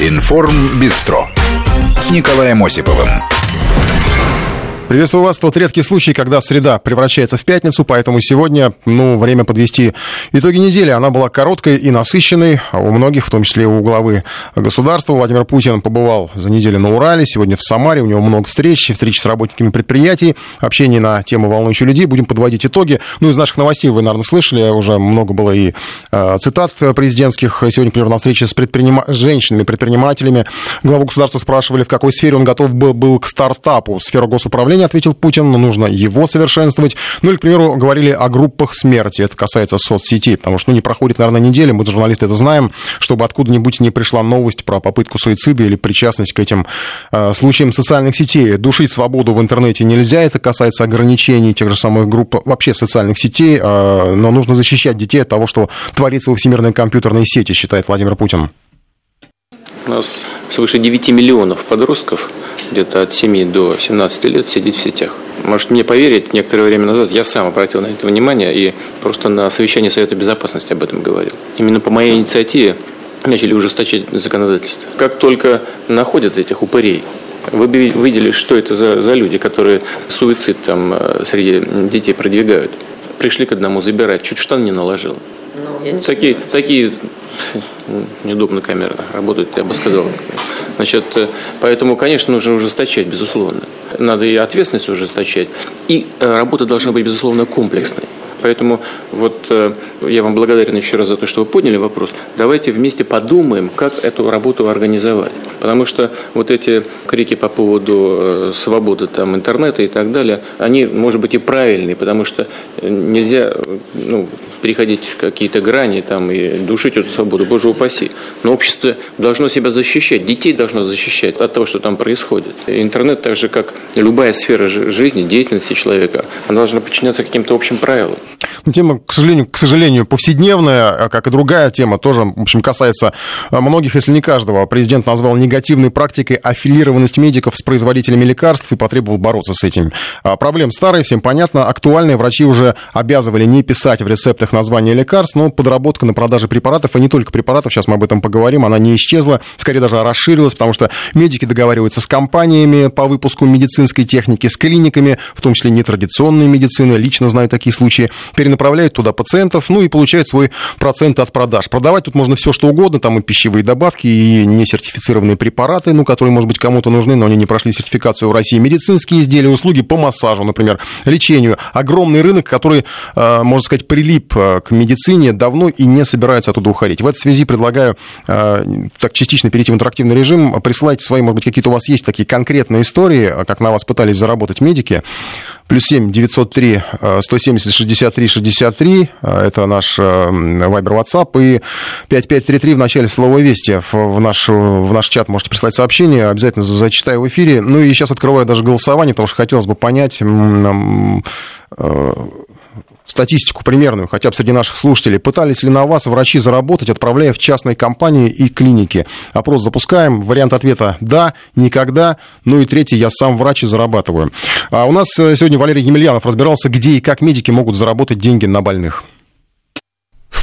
Информ Бистро с Николаем Осиповым. Приветствую вас. Тот редкий случай, когда среда превращается в пятницу, поэтому сегодня, ну, время подвести итоги недели. Она была короткой и насыщенной. А у многих, в том числе у главы государства, Владимир Путин побывал за неделю на Урале, сегодня в Самаре. У него много встреч, встречи с работниками предприятий, общение на тему волнующих людей. Будем подводить итоги. Ну, из наших новостей вы, наверное, слышали, уже много было и э, цитат президентских. Сегодня, например, на встрече с предприним... женщинами-предпринимателями главу государства спрашивали, в какой сфере он готов был к стартапу. Сфера госуправления управления, ответил Путин, но нужно его совершенствовать. Ну или, к примеру, говорили о группах смерти. Это касается соцсетей, потому что ну, не проходит, наверное, неделя, мы, журналисты, это знаем, чтобы откуда-нибудь не пришла новость про попытку суицида или причастность к этим э, случаям социальных сетей. Душить свободу в интернете нельзя, это касается ограничений тех же самых групп вообще социальных сетей, э, но нужно защищать детей от того, что творится во всемирной компьютерной сети, считает Владимир Путин. У нас свыше 9 миллионов подростков, где-то от 7 до 17 лет, сидит в сетях. Может мне поверить, некоторое время назад я сам обратил на это внимание и просто на совещании Совета Безопасности об этом говорил. Именно по моей инициативе начали ужесточать законодательство. Как только находят этих упырей, вы видели, что это за, за люди, которые суицид там э, среди детей продвигают. Пришли к одному забирать, чуть штан не наложил. Ну, такие, такие неудобно камера работает, я бы сказал. Значит, э, поэтому, конечно, нужно ужесточать, безусловно. Надо и ответственность ужесточать, и э, работа должна быть, безусловно, комплексной. Поэтому вот э, я вам благодарен еще раз за то, что вы подняли вопрос. Давайте вместе подумаем, как эту работу организовать. Потому что вот эти крики по поводу свободы там, интернета и так далее, они, может быть, и правильные, потому что нельзя ну, переходить какие-то грани там, и душить эту свободу, боже упаси. Но общество должно себя защищать, детей должно защищать от того, что там происходит. Интернет, так же как любая сфера жизни, деятельности человека, она должна подчиняться каким-то общим правилам. Ну, тема, к сожалению, к сожалению, повседневная, а как и другая тема, тоже, в общем, касается а, многих, если не каждого. Президент назвал негативной практикой аффилированность медиков с производителями лекарств и потребовал бороться с этим. А, проблем старые, всем понятно, актуальные. Врачи уже обязывали не писать в рецептах названия лекарств, но подработка на продаже препаратов, и не только препаратов, сейчас мы об этом поговорим, она не исчезла, скорее даже расширилась, потому что медики договариваются с компаниями по выпуску медицинской техники, с клиниками, в том числе нетрадиционной медицины, лично знаю такие случаи, перенаправляют туда пациентов, ну и получают свой процент от продаж. Продавать тут можно все, что угодно, там и пищевые добавки, и несертифицированные препараты, ну, которые, может быть, кому-то нужны, но они не прошли сертификацию в России, медицинские изделия, услуги по массажу, например, лечению. Огромный рынок, который, э, можно сказать, прилип э, к медицине давно и не собирается оттуда уходить. В этой связи предлагаю э, так частично перейти в интерактивный режим, присылайте свои, может быть, какие-то у вас есть такие конкретные истории, как на вас пытались заработать медики. Плюс 7 903 170 63 63, это наш Вайбер э, WhatsApp, и 5533 в начале слова «Вести» в наш, в наш чат можете прислать сообщение, обязательно зачитаю в эфире. Ну и сейчас открываю даже голосование, потому что хотелось бы понять, э, статистику примерную, хотя бы среди наших слушателей. Пытались ли на вас врачи заработать, отправляя в частные компании и клиники? Опрос запускаем. Вариант ответа «да», «никогда». Ну и третий «я сам врач и зарабатываю». А у нас э, сегодня Валерий Емельянов разбирался, где и как медики могут заработать деньги на больных.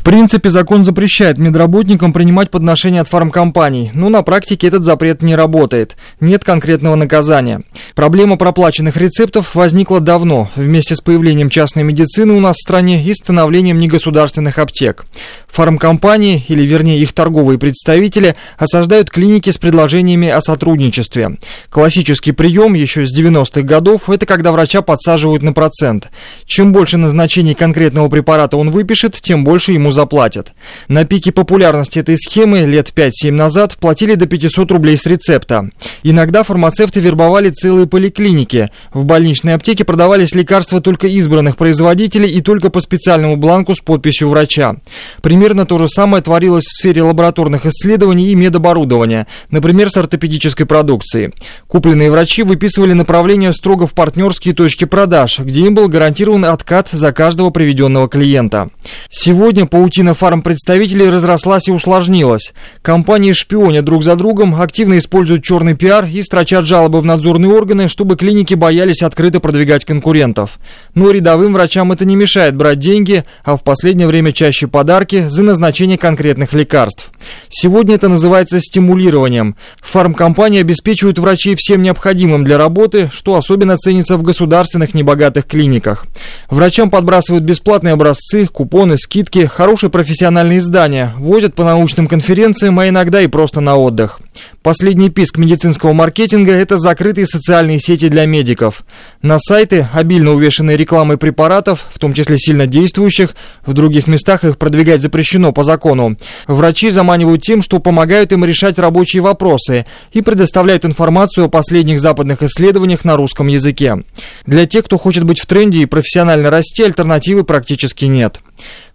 В принципе, закон запрещает медработникам принимать подношения от фармкомпаний, но на практике этот запрет не работает. Нет конкретного наказания. Проблема проплаченных рецептов возникла давно, вместе с появлением частной медицины у нас в стране и становлением негосударственных аптек. Фармкомпании, или вернее их торговые представители, осаждают клиники с предложениями о сотрудничестве. Классический прием еще с 90-х годов – это когда врача подсаживают на процент. Чем больше назначений конкретного препарата он выпишет, тем больше ему заплатят. На пике популярности этой схемы лет 5-7 назад платили до 500 рублей с рецепта. Иногда фармацевты вербовали целые поликлиники. В больничной аптеке продавались лекарства только избранных производителей и только по специальному бланку с подписью врача. Примерно то же самое творилось в сфере лабораторных исследований и медоборудования, например, с ортопедической продукцией. Купленные врачи выписывали направление строго в партнерские точки продаж, где им был гарантирован откат за каждого приведенного клиента. Сегодня по Паутина фармпредставителей разрослась и усложнилась. Компании шпионят друг за другом, активно используют черный пиар и строчат жалобы в надзорные органы, чтобы клиники боялись открыто продвигать конкурентов. Но рядовым врачам это не мешает брать деньги, а в последнее время чаще подарки за назначение конкретных лекарств. Сегодня это называется стимулированием. Фармкомпании обеспечивают врачей всем необходимым для работы, что особенно ценится в государственных небогатых клиниках. Врачам подбрасывают бесплатные образцы, купоны, скидки, хорошие профессиональные издания, возят по научным конференциям, а иногда и просто на отдых. Последний писк медицинского маркетинга – это закрытые социальные сети для медиков. На сайты, обильно увешанные рекламой препаратов, в том числе сильно действующих, в других местах их продвигать запрещено по закону. Врачи заманивают тем, что помогают им решать рабочие вопросы и предоставляют информацию о последних западных исследованиях на русском языке. Для тех, кто хочет быть в тренде и профессионально расти, альтернативы практически нет.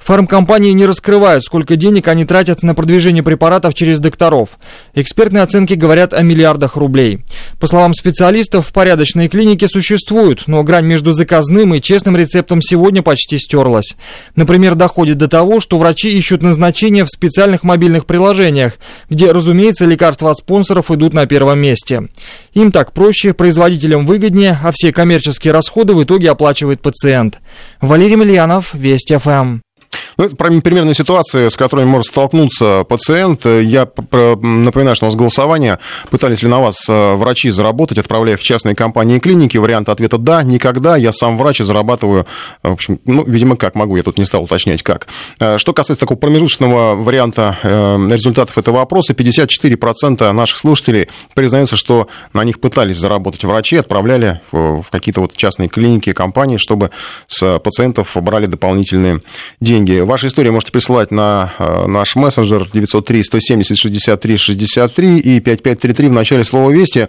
Фармкомпании не раскрывают, сколько денег они тратят на продвижение препаратов через докторов. Экспертные оценки говорят о миллиардах рублей. По словам специалистов, порядочные клиники существуют, но грань между заказным и честным рецептом сегодня почти стерлась. Например, доходит до того, что врачи ищут назначения в специальных мобильных приложениях, где, разумеется, лекарства от спонсоров идут на первом месте. Им так проще, производителям выгоднее, а все коммерческие расходы в итоге оплачивает пациент. Валерий Мильянов, Вести ФМ. Ну, это примерная ситуация, с которой может столкнуться пациент. Я напоминаю, что у нас голосование. Пытались ли на вас э, врачи заработать, отправляя в частные компании и клиники? Вариант ответа «да». Никогда. Я сам врач и зарабатываю, в общем, ну, видимо, как могу. Я тут не стал уточнять, как. Э, что касается такого промежуточного варианта э, результатов этого опроса, 54% наших слушателей признаются, что на них пытались заработать врачи, отправляли в какие-то вот частные клиники, компании, чтобы с пациентов брали дополнительные деньги деньги. Ваши истории можете присылать на э, наш мессенджер 903 170 63 63 и 5533 в начале слова «Вести».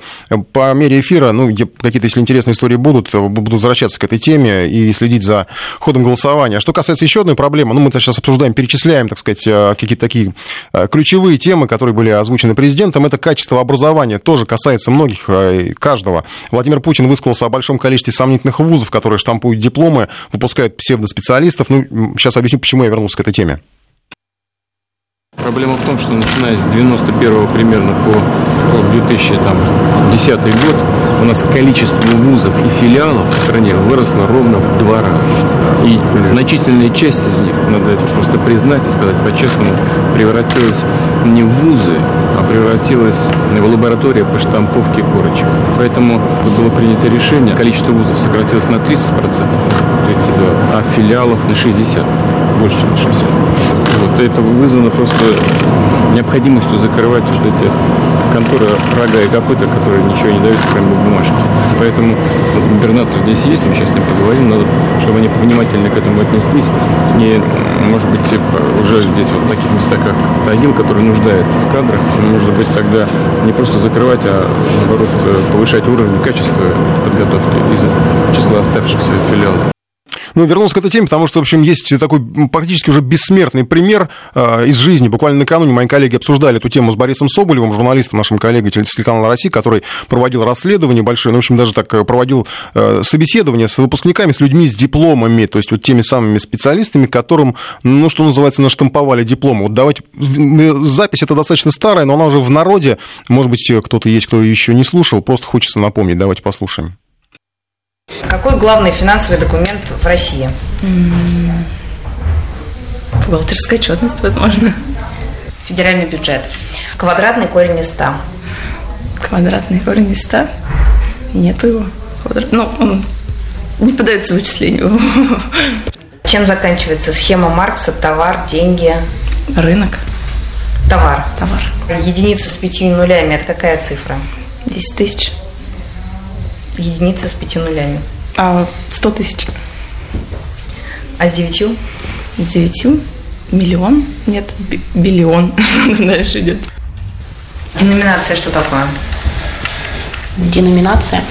По мере эфира, ну, какие-то, если интересные истории будут, буду возвращаться к этой теме и следить за ходом голосования. Что касается еще одной проблемы, ну, мы сейчас обсуждаем, перечисляем, так сказать, э, какие-то такие э, ключевые темы, которые были озвучены президентом. Это качество образования, тоже касается многих, каждого. Владимир Путин высказался о большом количестве сомнительных вузов, которые штампуют дипломы, выпускают псевдоспециалистов. Ну, сейчас объясню, почему я вернулся к этой теме. Проблема в том, что начиная с 91 примерно по, по 2010 год у нас количество вузов и филиалов в стране выросло ровно в два раза. И значительная часть из них, надо это просто признать и сказать по-честному, превратилась не в вузы, а превратилась в лабораторию по штамповке корочек. Поэтому было принято решение, количество вузов сократилось на 30%, 32%, а филиалов на 60%, больше, чем на 60%. Вот это вызвано просто необходимостью закрывать вот эти конторы рога и копыта, которые ничего не дают, кроме бумажки. Поэтому губернатор здесь есть, мы сейчас с ним поговорим, надо, чтобы они внимательно к этому отнеслись. Не, может быть, типа, уже здесь вот в таких местах, как Тагил, который нуждается в кадрах, нужно быть тогда не просто закрывать, а наоборот повышать уровень качества подготовки из числа оставшихся филиалов. Ну, вернулся к этой теме, потому что, в общем, есть такой практически уже бессмертный пример э, из жизни. Буквально накануне мои коллеги обсуждали эту тему с Борисом Соболевым, журналистом, нашим коллегой телеканала России, который проводил расследование большое, ну, в общем, даже так э, проводил э, собеседование с выпускниками, с людьми с дипломами, то есть вот теми самыми специалистами, которым, ну, что называется, наштамповали дипломы. Вот давайте, запись это достаточно старая, но она уже в народе, может быть, кто-то есть, кто еще не слушал, просто хочется напомнить, давайте послушаем. Какой главный финансовый документ в России? Бухгалтерская отчетность, возможно. Федеральный бюджет. Квадратный корень из 100. Квадратный корень из 100? Нету его. Квадрат... Ну, он не поддается вычислению. Чем заканчивается схема Маркса? Товар, деньги? Рынок. Товар. Товар. Единица с пятью нулями – это какая цифра? 10 тысяч единица с пятью нулями. А сто тысяч? А с девятью? С девятью? Миллион? Нет, биллион. Дальше идет. Деноминация что такое? Деноминация?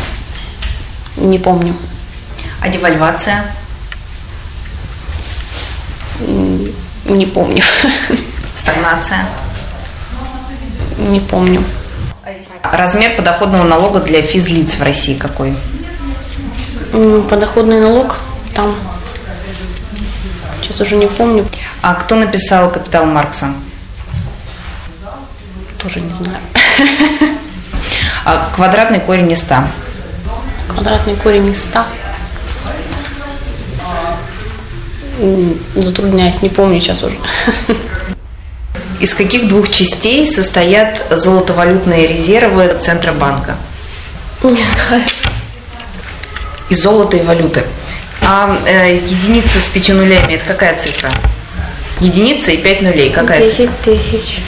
Не помню. А девальвация? Не помню. Стагнация? Не помню. Размер подоходного налога для физлиц в России какой? Подоходный налог там сейчас уже не помню. А кто написал «Капитал Маркса»? Тоже не знаю. А квадратный корень из 100? Квадратный корень из 100. Затрудняюсь, не помню сейчас уже. Из каких двух частей состоят золотовалютные резервы Центробанка? Не знаю. Из золота и валюты. А э, единица с пятью нулями это какая цифра? Единица и пять нулей. Какая цифра? Десять тысяч.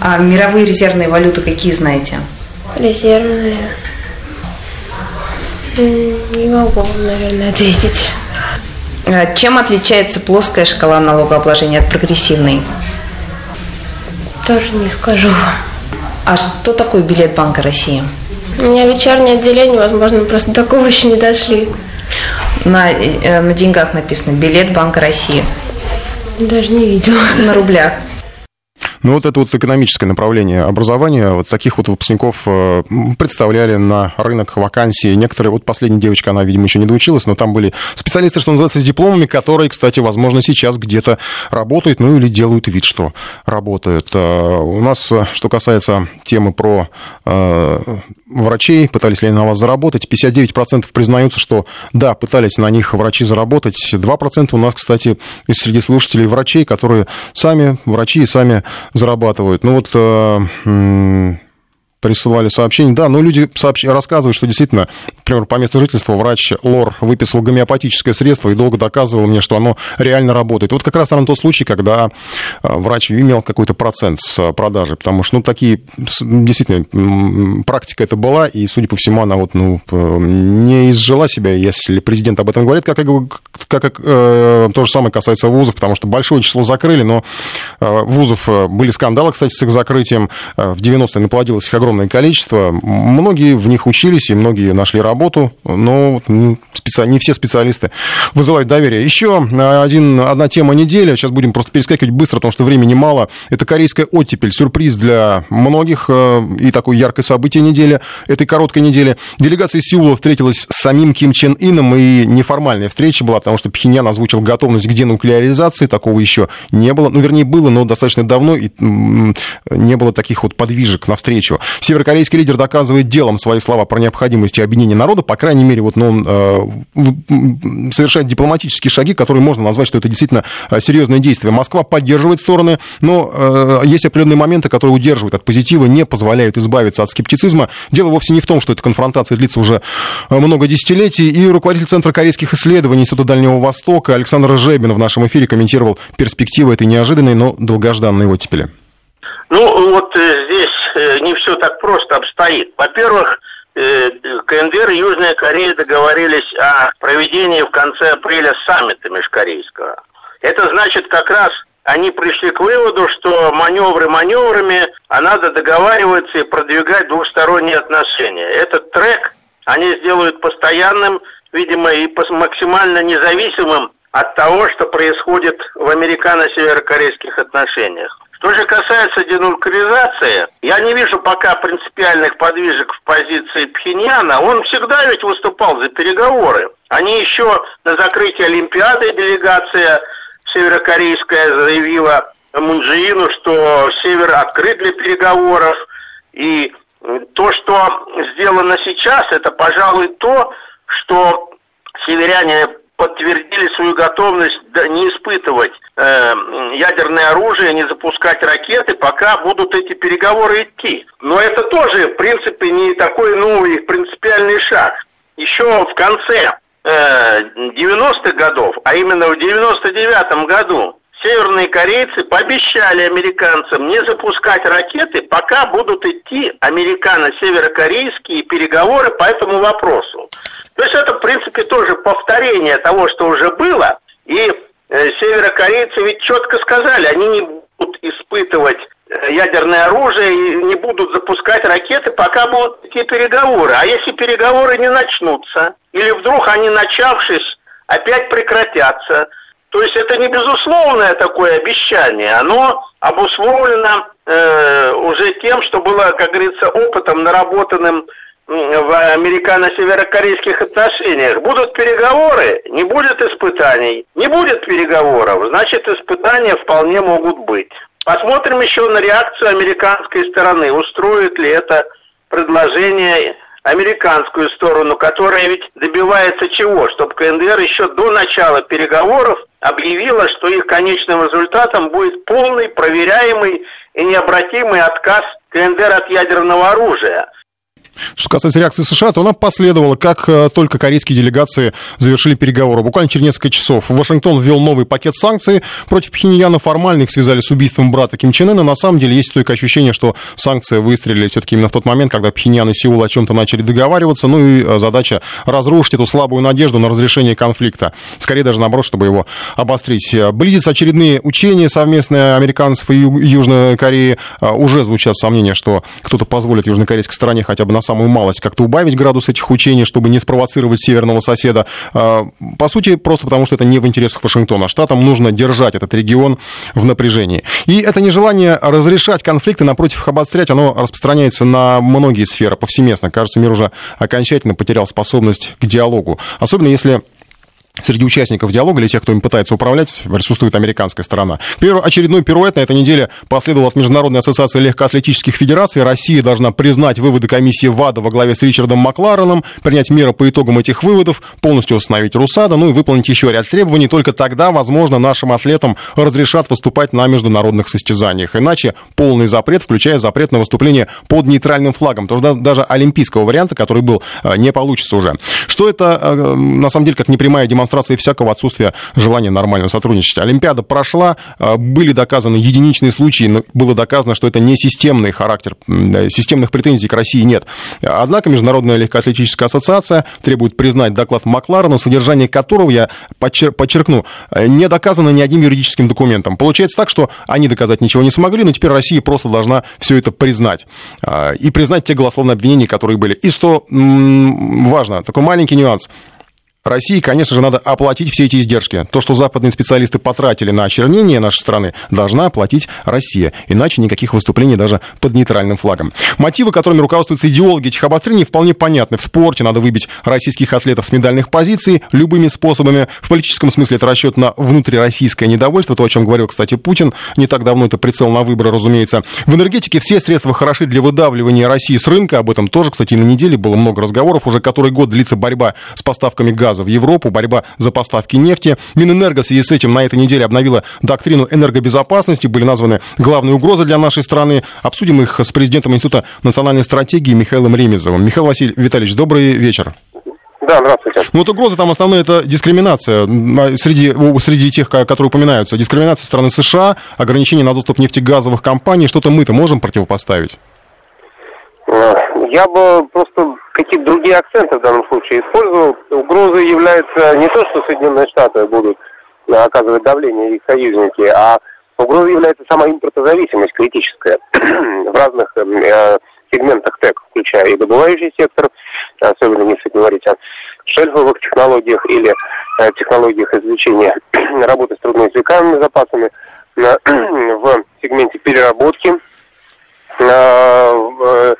А мировые резервные валюты какие знаете? Резервные. Не могу, наверное, ответить. Э, Чем отличается плоская шкала налогообложения от прогрессивной? Тоже не скажу. А что такое билет Банка России? У меня вечернее отделение, возможно, просто такого еще не дошли. На, э, на деньгах написано билет Банка России. Даже не видела. На рублях. Ну, вот это вот экономическое направление образования, вот таких вот выпускников э, представляли на рынок вакансии. Некоторые, вот последняя девочка, она, видимо, еще не доучилась, но там были специалисты, что называется, с дипломами, которые, кстати, возможно, сейчас где-то работают, ну, или делают вид, что работают. Э, У нас, э, что касается темы про врачей, пытались ли они на вас заработать, 59% признаются, что да, пытались на них врачи заработать. 2% у нас, кстати, из среди слушателей врачей, которые сами врачи и сами зарабатывают. Ну вот э, присылали сообщение. Да, ну люди сообщ... рассказывают, что действительно, например, по месту жительства врач Лор выписал гомеопатическое средство и долго доказывал мне, что оно реально работает. Вот как раз там тот случай, когда э, врач имел какой-то процент с э, продажи, потому что, ну, такие, действительно, практика это была, и, судя по всему, она вот, ну, не изжила себя, если президент об этом говорит, как, как, как, э, то же самое касается вузов, потому что большое число закрыли, но вузов были скандалы, кстати, с их закрытием. В 90-е наплодилось их огромное количество. Многие в них учились, и многие нашли работу, но не, все специалисты вызывают доверие. Еще э, один, одна тема недели, сейчас будем просто перескакивать быстро, потому что времени мало. Это корейская оттепель, сюрприз для многих э, и такое яркое событие недели, этой короткой недели. Делегация Сеула встретилась с самим Ким Чен Ином, и неформальная встреча была, потому что Пхеньян озвучил готовность к денуклеаризации, такого еще не было. Ну, вернее, было, но достаточно давно, и не было таких вот подвижек навстречу. Северокорейский лидер доказывает делом свои слова про необходимость объединения народа, по крайней мере, вот, ну, он э, совершает дипломатические шаги, которые можно назвать, что это действительно э, серьезное действие. Москва поддерживает стороны, но э, есть определенные моменты, которые удерживают от позитива, не позволяют избавиться от скептицизма. Дело вовсе не в том, что эта конфронтация длится уже э, много десятилетий, и руководитель Центра корейских исследований Института Дальнего Востока Александр Жебин в нашем эфире комментировал перспективы этой неожиданной, но долгожданной оттепели. Ну, вот э, здесь не все так просто обстоит. Во-первых, э, КНДР и Южная Корея договорились о проведении в конце апреля саммита межкорейского. Это значит, как раз они пришли к выводу, что маневры маневрами, а надо договариваться и продвигать двусторонние отношения. Этот трек они сделают постоянным, видимо, и максимально независимым от того, что происходит в американо-северокорейских отношениях. Что же касается денуклеаризации, я не вижу пока принципиальных подвижек в позиции Пхеньяна. Он всегда ведь выступал за переговоры. Они еще на закрытии Олимпиады делегация северокорейская заявила Мунджиину, что Север открыт для переговоров. И то, что сделано сейчас, это, пожалуй, то, что северяне подтвердили свою готовность не испытывать э, ядерное оружие, не запускать ракеты, пока будут эти переговоры идти. Но это тоже, в принципе, не такой новый принципиальный шаг. Еще в конце э, 90-х годов, а именно в 99-м году, северные корейцы пообещали американцам не запускать ракеты, пока будут идти американо-северокорейские переговоры по этому вопросу. То есть это, в принципе, тоже повторение того, что уже было. И э, северокорейцы ведь четко сказали, они не будут испытывать э, ядерное оружие и не будут запускать ракеты, пока будут идти переговоры. А если переговоры не начнутся, или вдруг они, начавшись, опять прекратятся, то есть это не безусловное такое обещание, оно обусловлено э, уже тем, что было, как говорится, опытом, наработанным в американо-северокорейских отношениях. Будут переговоры, не будет испытаний. Не будет переговоров, значит испытания вполне могут быть. Посмотрим еще на реакцию американской стороны. Устроит ли это предложение американскую сторону, которая ведь добивается чего? Чтобы КНДР еще до начала переговоров объявила, что их конечным результатом будет полный, проверяемый и необратимый отказ КНДР от ядерного оружия. Что касается реакции США, то она последовала, как э, только корейские делегации завершили переговоры. Буквально через несколько часов Вашингтон ввел новый пакет санкций против Пхеньяна. Формально их связали с убийством брата Ким Чен Ына. На самом деле есть только ощущение, что санкции выстрелили все-таки именно в тот момент, когда Пхеньян и Сеул о чем-то начали договариваться. Ну и э, задача разрушить эту слабую надежду на разрешение конфликта. Скорее даже наоборот, чтобы его обострить. Близятся очередные учения совместные американцев и Южной Кореи. Э, уже звучат сомнения, что кто-то позволит южнокорейской стороне хотя бы на самую малость как-то убавить градус этих учений, чтобы не спровоцировать северного соседа. А, по сути, просто потому что это не в интересах Вашингтона. Штатам нужно держать этот регион в напряжении. И это нежелание разрешать конфликты, напротив их обострять, оно распространяется на многие сферы повсеместно. Кажется, мир уже окончательно потерял способность к диалогу. Особенно если среди участников диалога или тех, кто им пытается управлять, присутствует американская сторона. Первый очередной пируэт на этой неделе последовал от Международной ассоциации легкоатлетических федераций. Россия должна признать выводы комиссии ВАДА во главе с Ричардом Маклареном, принять меры по итогам этих выводов, полностью установить РУСАДА, ну и выполнить еще ряд требований. Только тогда, возможно, нашим атлетам разрешат выступать на международных состязаниях. Иначе полный запрет, включая запрет на выступление под нейтральным флагом. То есть даже олимпийского варианта, который был, э, не получится уже. Что это, э, на самом деле, как непрямая демонстрация демонстрацией всякого отсутствия желания нормально сотрудничать. Олимпиада прошла, а, были доказаны единичные случаи, но было доказано, что это не системный характер, системных претензий к России нет. Однако Международная легкоатлетическая ассоциация требует признать доклад Макларена, содержание которого, я подчеркну, не доказано ни одним юридическим документом. Получается так, что они доказать ничего не смогли, но теперь Россия просто должна все это признать. А, и признать те голословные обвинения, которые были. И что важно, такой маленький нюанс – России, конечно же, надо оплатить все эти издержки. То, что западные специалисты потратили на очернение нашей страны, должна оплатить Россия. Иначе никаких выступлений даже под нейтральным флагом. Мотивы, которыми руководствуются идеологи этих обострений, вполне понятны. В спорте надо выбить российских атлетов с медальных позиций любыми способами. В политическом смысле это расчет на внутрироссийское недовольство, то, о чем говорил, кстати, Путин. Не так давно это прицел на выборы, разумеется. В энергетике все средства хороши для выдавливания России с рынка. Об этом тоже, кстати, на неделе было много разговоров. Уже который год длится борьба с поставками газа газа в Европу, борьба за поставки нефти. Минэнерго в связи с этим на этой неделе обновила доктрину энергобезопасности. Были названы главные угрозы для нашей страны. Обсудим их с президентом Института национальной стратегии Михаилом Ремезовым. Михаил Василь Витальевич, добрый вечер. Да, здравствуйте. Ну вот угрозы там основные это дискриминация среди, среди тех, которые упоминаются. Дискриминация со стороны США, ограничение на доступ нефтегазовых компаний. Что-то мы-то можем противопоставить? Э, я бы просто какие-то другие акценты в данном случае использовал. Угрозой является не то, что Соединенные Штаты будут э, оказывать давление их союзники, а угрозой является сама импортозависимость критическая в разных э, э, сегментах ТЭК, включая и добывающий сектор, особенно если говорить о шельфовых технологиях или э, технологиях извлечения работы с трудноизвлекаемыми запасами, э, в сегменте переработки, э,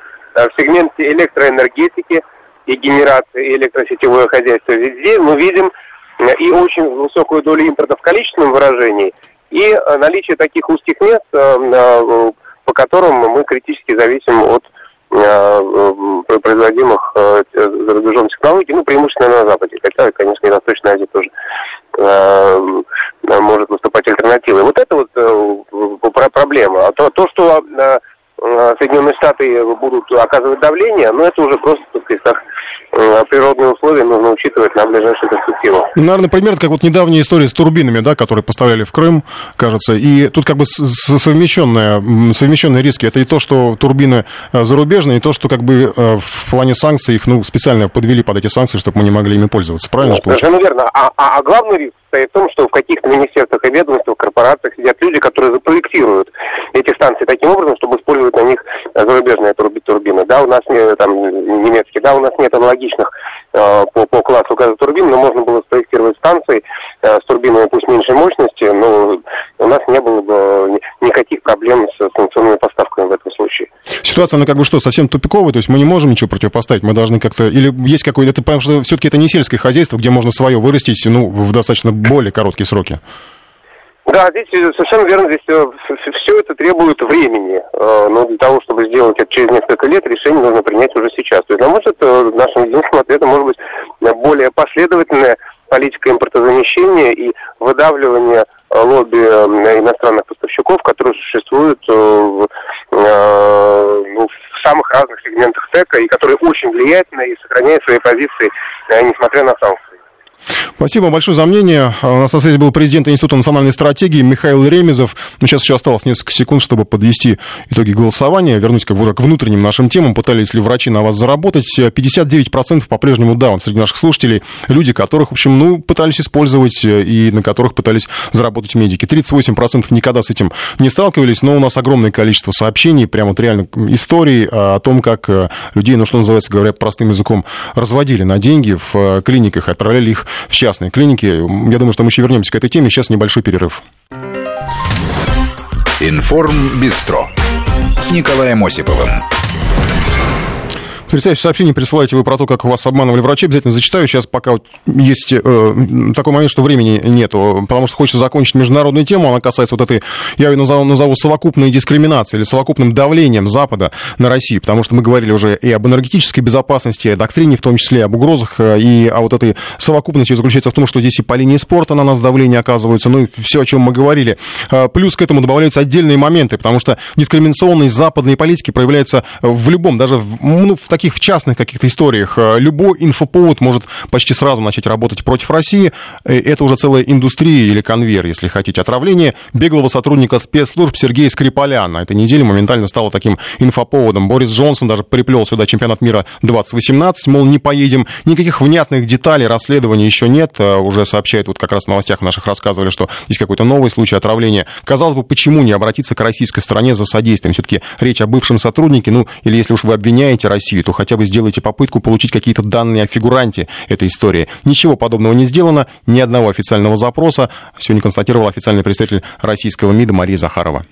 в сегменте электроэнергетики и генерации и электросетевое хозяйство. Везде мы видим э, и очень высокую долю импорта в количественном выражении, и э, наличие таких узких мест, э, по которым мы критически зависим от производимых за рубежом технологий, ну, преимущественно на Западе, хотя, конечно, и Восточная Азия тоже может выступать альтернативой. Вот это вот проблема. А то, то что Э, Соединенные Штаты будут оказывать давление, но это уже просто, так сказать, как э, природные условия нужно учитывать на ближайшую перспективу. Ну, наверное, примерно как вот недавняя история с турбинами, да, которые поставляли в Крым, кажется, и тут как бы совмещенные, совмещенные риски. Это и то, что турбины э, зарубежные, и то, что как бы в плане санкций их ну, специально подвели под эти санкции, чтобы мы не могли ими пользоваться. Правильно? Нет, совершенно верно. А, а, а главный риск состоит в том, что в каких-то министерствах и ведомствах, корпорациях сидят люди, которые запроектируют эти станции таким образом, чтобы использовать на них зарубежные турбины. Да, у нас не, там немецкие, да, у нас нет аналогичных э, по, по классу газотурбин, но можно было спроектировать станции э, с турбинами пусть меньшей мощности, но у нас не было бы никаких проблем с санкционными поставками в этом случае. ситуация, она как бы что, совсем тупиковая, то есть мы не можем ничего противопоставить, мы должны как-то, или есть какой-то, потому что все-таки это не сельское хозяйство, где можно свое вырастить, ну, в достаточно более короткие сроки. Да, здесь совершенно верно, здесь все это требует времени. Но для того, чтобы сделать это через несколько лет, решение нужно принять уже сейчас. То есть, на мой взгляд, нашим единственным ответом может быть более последовательная политика импортозамещения и выдавливание лобби иностранных поставщиков, которые существуют в, ну, в самых разных сегментах ТЭКа и которые очень влиятельны и сохраняют свои позиции, несмотря на санкции. Спасибо большое за мнение. У нас на связи был президент Института национальной стратегии Михаил Ремезов. Ну, сейчас еще осталось несколько секунд, чтобы подвести итоги голосования, вернуть как уже к внутренним нашим темам. Пытались ли врачи на вас заработать? 59% по-прежнему да, он среди наших слушателей. Люди, которых, в общем, ну, пытались использовать и на которых пытались заработать медики. 38% никогда с этим не сталкивались, но у нас огромное количество сообщений, прямо вот реально историй о том, как э, людей, ну, что называется, говоря простым языком, разводили на деньги в э, клиниках, отправляли их в частные клиники. Я думаю, что мы еще вернемся к этой теме. Сейчас небольшой перерыв. Информ Бистро с Николаем Осиповым. Потрясающее сообщение присылаете вы про то, как вас обманывали врачи. Обязательно зачитаю. Сейчас пока вот есть э, такой момент, что времени нету, потому что хочется закончить международную тему. Она касается вот этой, я ее назову, назову совокупной дискриминации или совокупным давлением Запада на Россию, потому что мы говорили уже и об энергетической безопасности, и о доктрине, в том числе об угрозах, э, и о вот этой совокупности заключается в том, что здесь и по линии спорта на нас давление оказывается, ну и все, о чем мы говорили. Э, плюс к этому добавляются отдельные моменты, потому что дискриминационность западной политики проявляется в любом, даже в, ну, в таких в частных каких-то историях э, любой инфоповод может почти сразу начать работать против России. Э, это уже целая индустрия или конвейер, если хотите. Отравление беглого сотрудника спецслужб Сергея Скрипаля на этой неделе моментально стало таким инфоповодом. Борис Джонсон даже приплел сюда чемпионат мира 2018, мол, не поедем. Никаких внятных деталей расследования еще нет. Э, уже сообщает, вот как раз в новостях наших рассказывали, что есть какой-то новый случай отравления. Казалось бы, почему не обратиться к российской стороне за содействием? Все-таки речь о бывшем сотруднике, ну, или если уж вы обвиняете Россию, то хотя бы сделайте попытку получить какие-то данные о фигуранте этой истории. Ничего подобного не сделано, ни одного официального запроса. Сегодня констатировал официальный представитель российского МИДа Мария Захарова.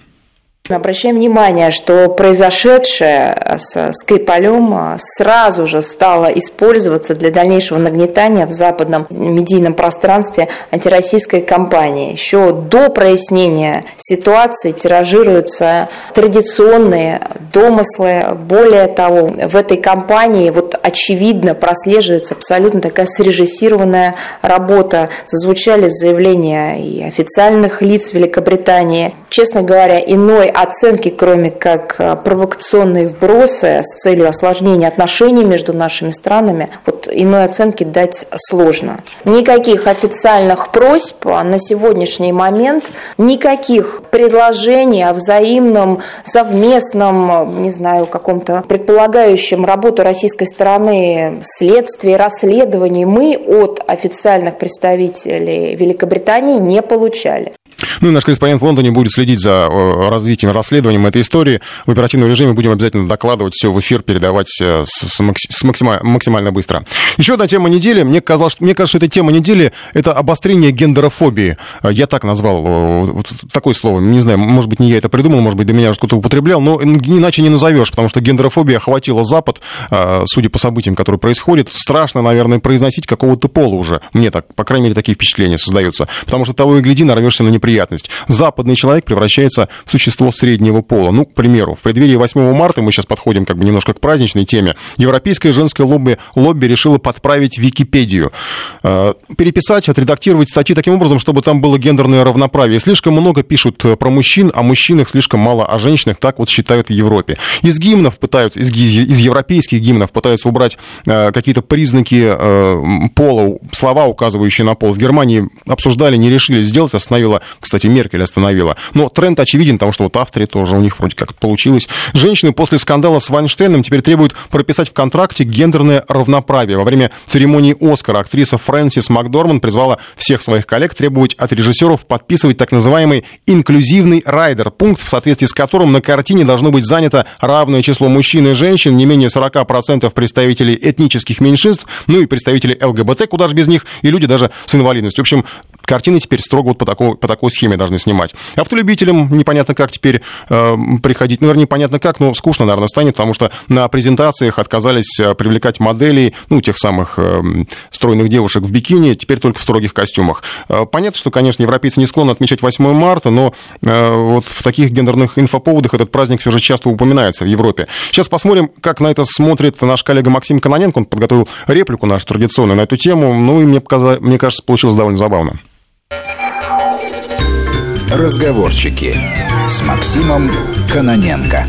Обращаем внимание, что произошедшее с Скрипалем а, сразу же стало использоваться для дальнейшего нагнетания в западном медийном пространстве антироссийской кампании. Еще до прояснения ситуации тиражируются традиционные домыслы. Более того, в этой кампании вот очевидно прослеживается абсолютно такая срежиссированная работа. Зазвучали заявления и официальных лиц Великобритании. Честно говоря, иной оценки, кроме как э, провокационные вбросы с целью осложнения отношений между нашими странами, вот иной оценки дать сложно. Никаких официальных просьб на сегодняшний момент, никаких предложений о взаимном, совместном, не знаю, каком-то предполагающем работу российской стороны следствии, расследований мы от официальных представителей Великобритании не получали. Ну и наш корреспондент в Лондоне будет следить за э, развитием, расследованием этой истории. В оперативном режиме будем обязательно докладывать все в эфир, передавать э, с, с максимально, максимально быстро. Еще одна тема недели. Мне, казалось, что, мне кажется, что эта тема недели – это обострение гендерофобии. Э, я так назвал вот такое слово. Не знаю, может быть, не я это придумал, может быть, до меня уже кто-то употреблял, но иначе не назовешь, потому что гендерофобия охватила Запад, судя по событиям, которые происходят. Страшно, наверное, произносить какого-то пола уже. Мне так, по крайней мере, такие впечатления создаются. Потому что того и гляди, нарвешься на неприятность. Западный человек превращается в существо среднего пола. Ну, к примеру, в преддверии 8 марта, мы сейчас подходим как бы немножко к праздничной теме, Европейское женское лобби, лобби решило подправить Википедию. Э, переписать, отредактировать статьи таким образом, чтобы там было гендерное равноправие. Слишком много пишут э, про мужчин, а мужчинах слишком мало о женщинах, так вот считают в Европе. Из гимнов пытаются, из, из европейских гимнов пытаются убрать э, какие-то признаки пола, слова, указывающие на пол. В Германии обсуждали, не решили сделать, остановила, кстати, Меркель остановила. Но тренд очевиден, потому что вот Австрия тоже у них вроде как получилось. Женщины после скандала с Вайнштейном теперь требуют прописать в контракте гендерное равноправие. Во время церемонии «Оскара» актриса Фрэнсис Макдорман призвала всех своих коллег требовать от режиссеров подписывать так называемый инклюзивный райдер, пункт, в соответствии с которым на картине должно быть занято равное число мужчин и женщин, не менее 40% представителей этнических меньшинств, ну и представителей ЛГБТ, куда же без них, и люди даже с инвалидностью. В общем, картины теперь строго вот по такой, по такой схеме должны снимать. Автолюбителям непонятно как теперь э, приходить. Ну, вернее, непонятно как, но скучно, наверное, станет, потому что на презентациях отказались э, привлекать моделей, ну, тех самых э, стройных девушек в бикини, теперь только в строгих костюмах. Э, понятно, что, конечно, европейцы не склонны отмечать 8 марта, но э, вот в таких гендерных инфоповодах этот праздник все же часто упоминается в Европе. Сейчас посмотрим, как на это смотрит наш коллега Максим Каноненко. Он подготовил реплику нашу традиционную на эту тему. Ну, и мне, показалось, мне кажется, получилось довольно забавно. Разговорчики с Максимом Каноненко.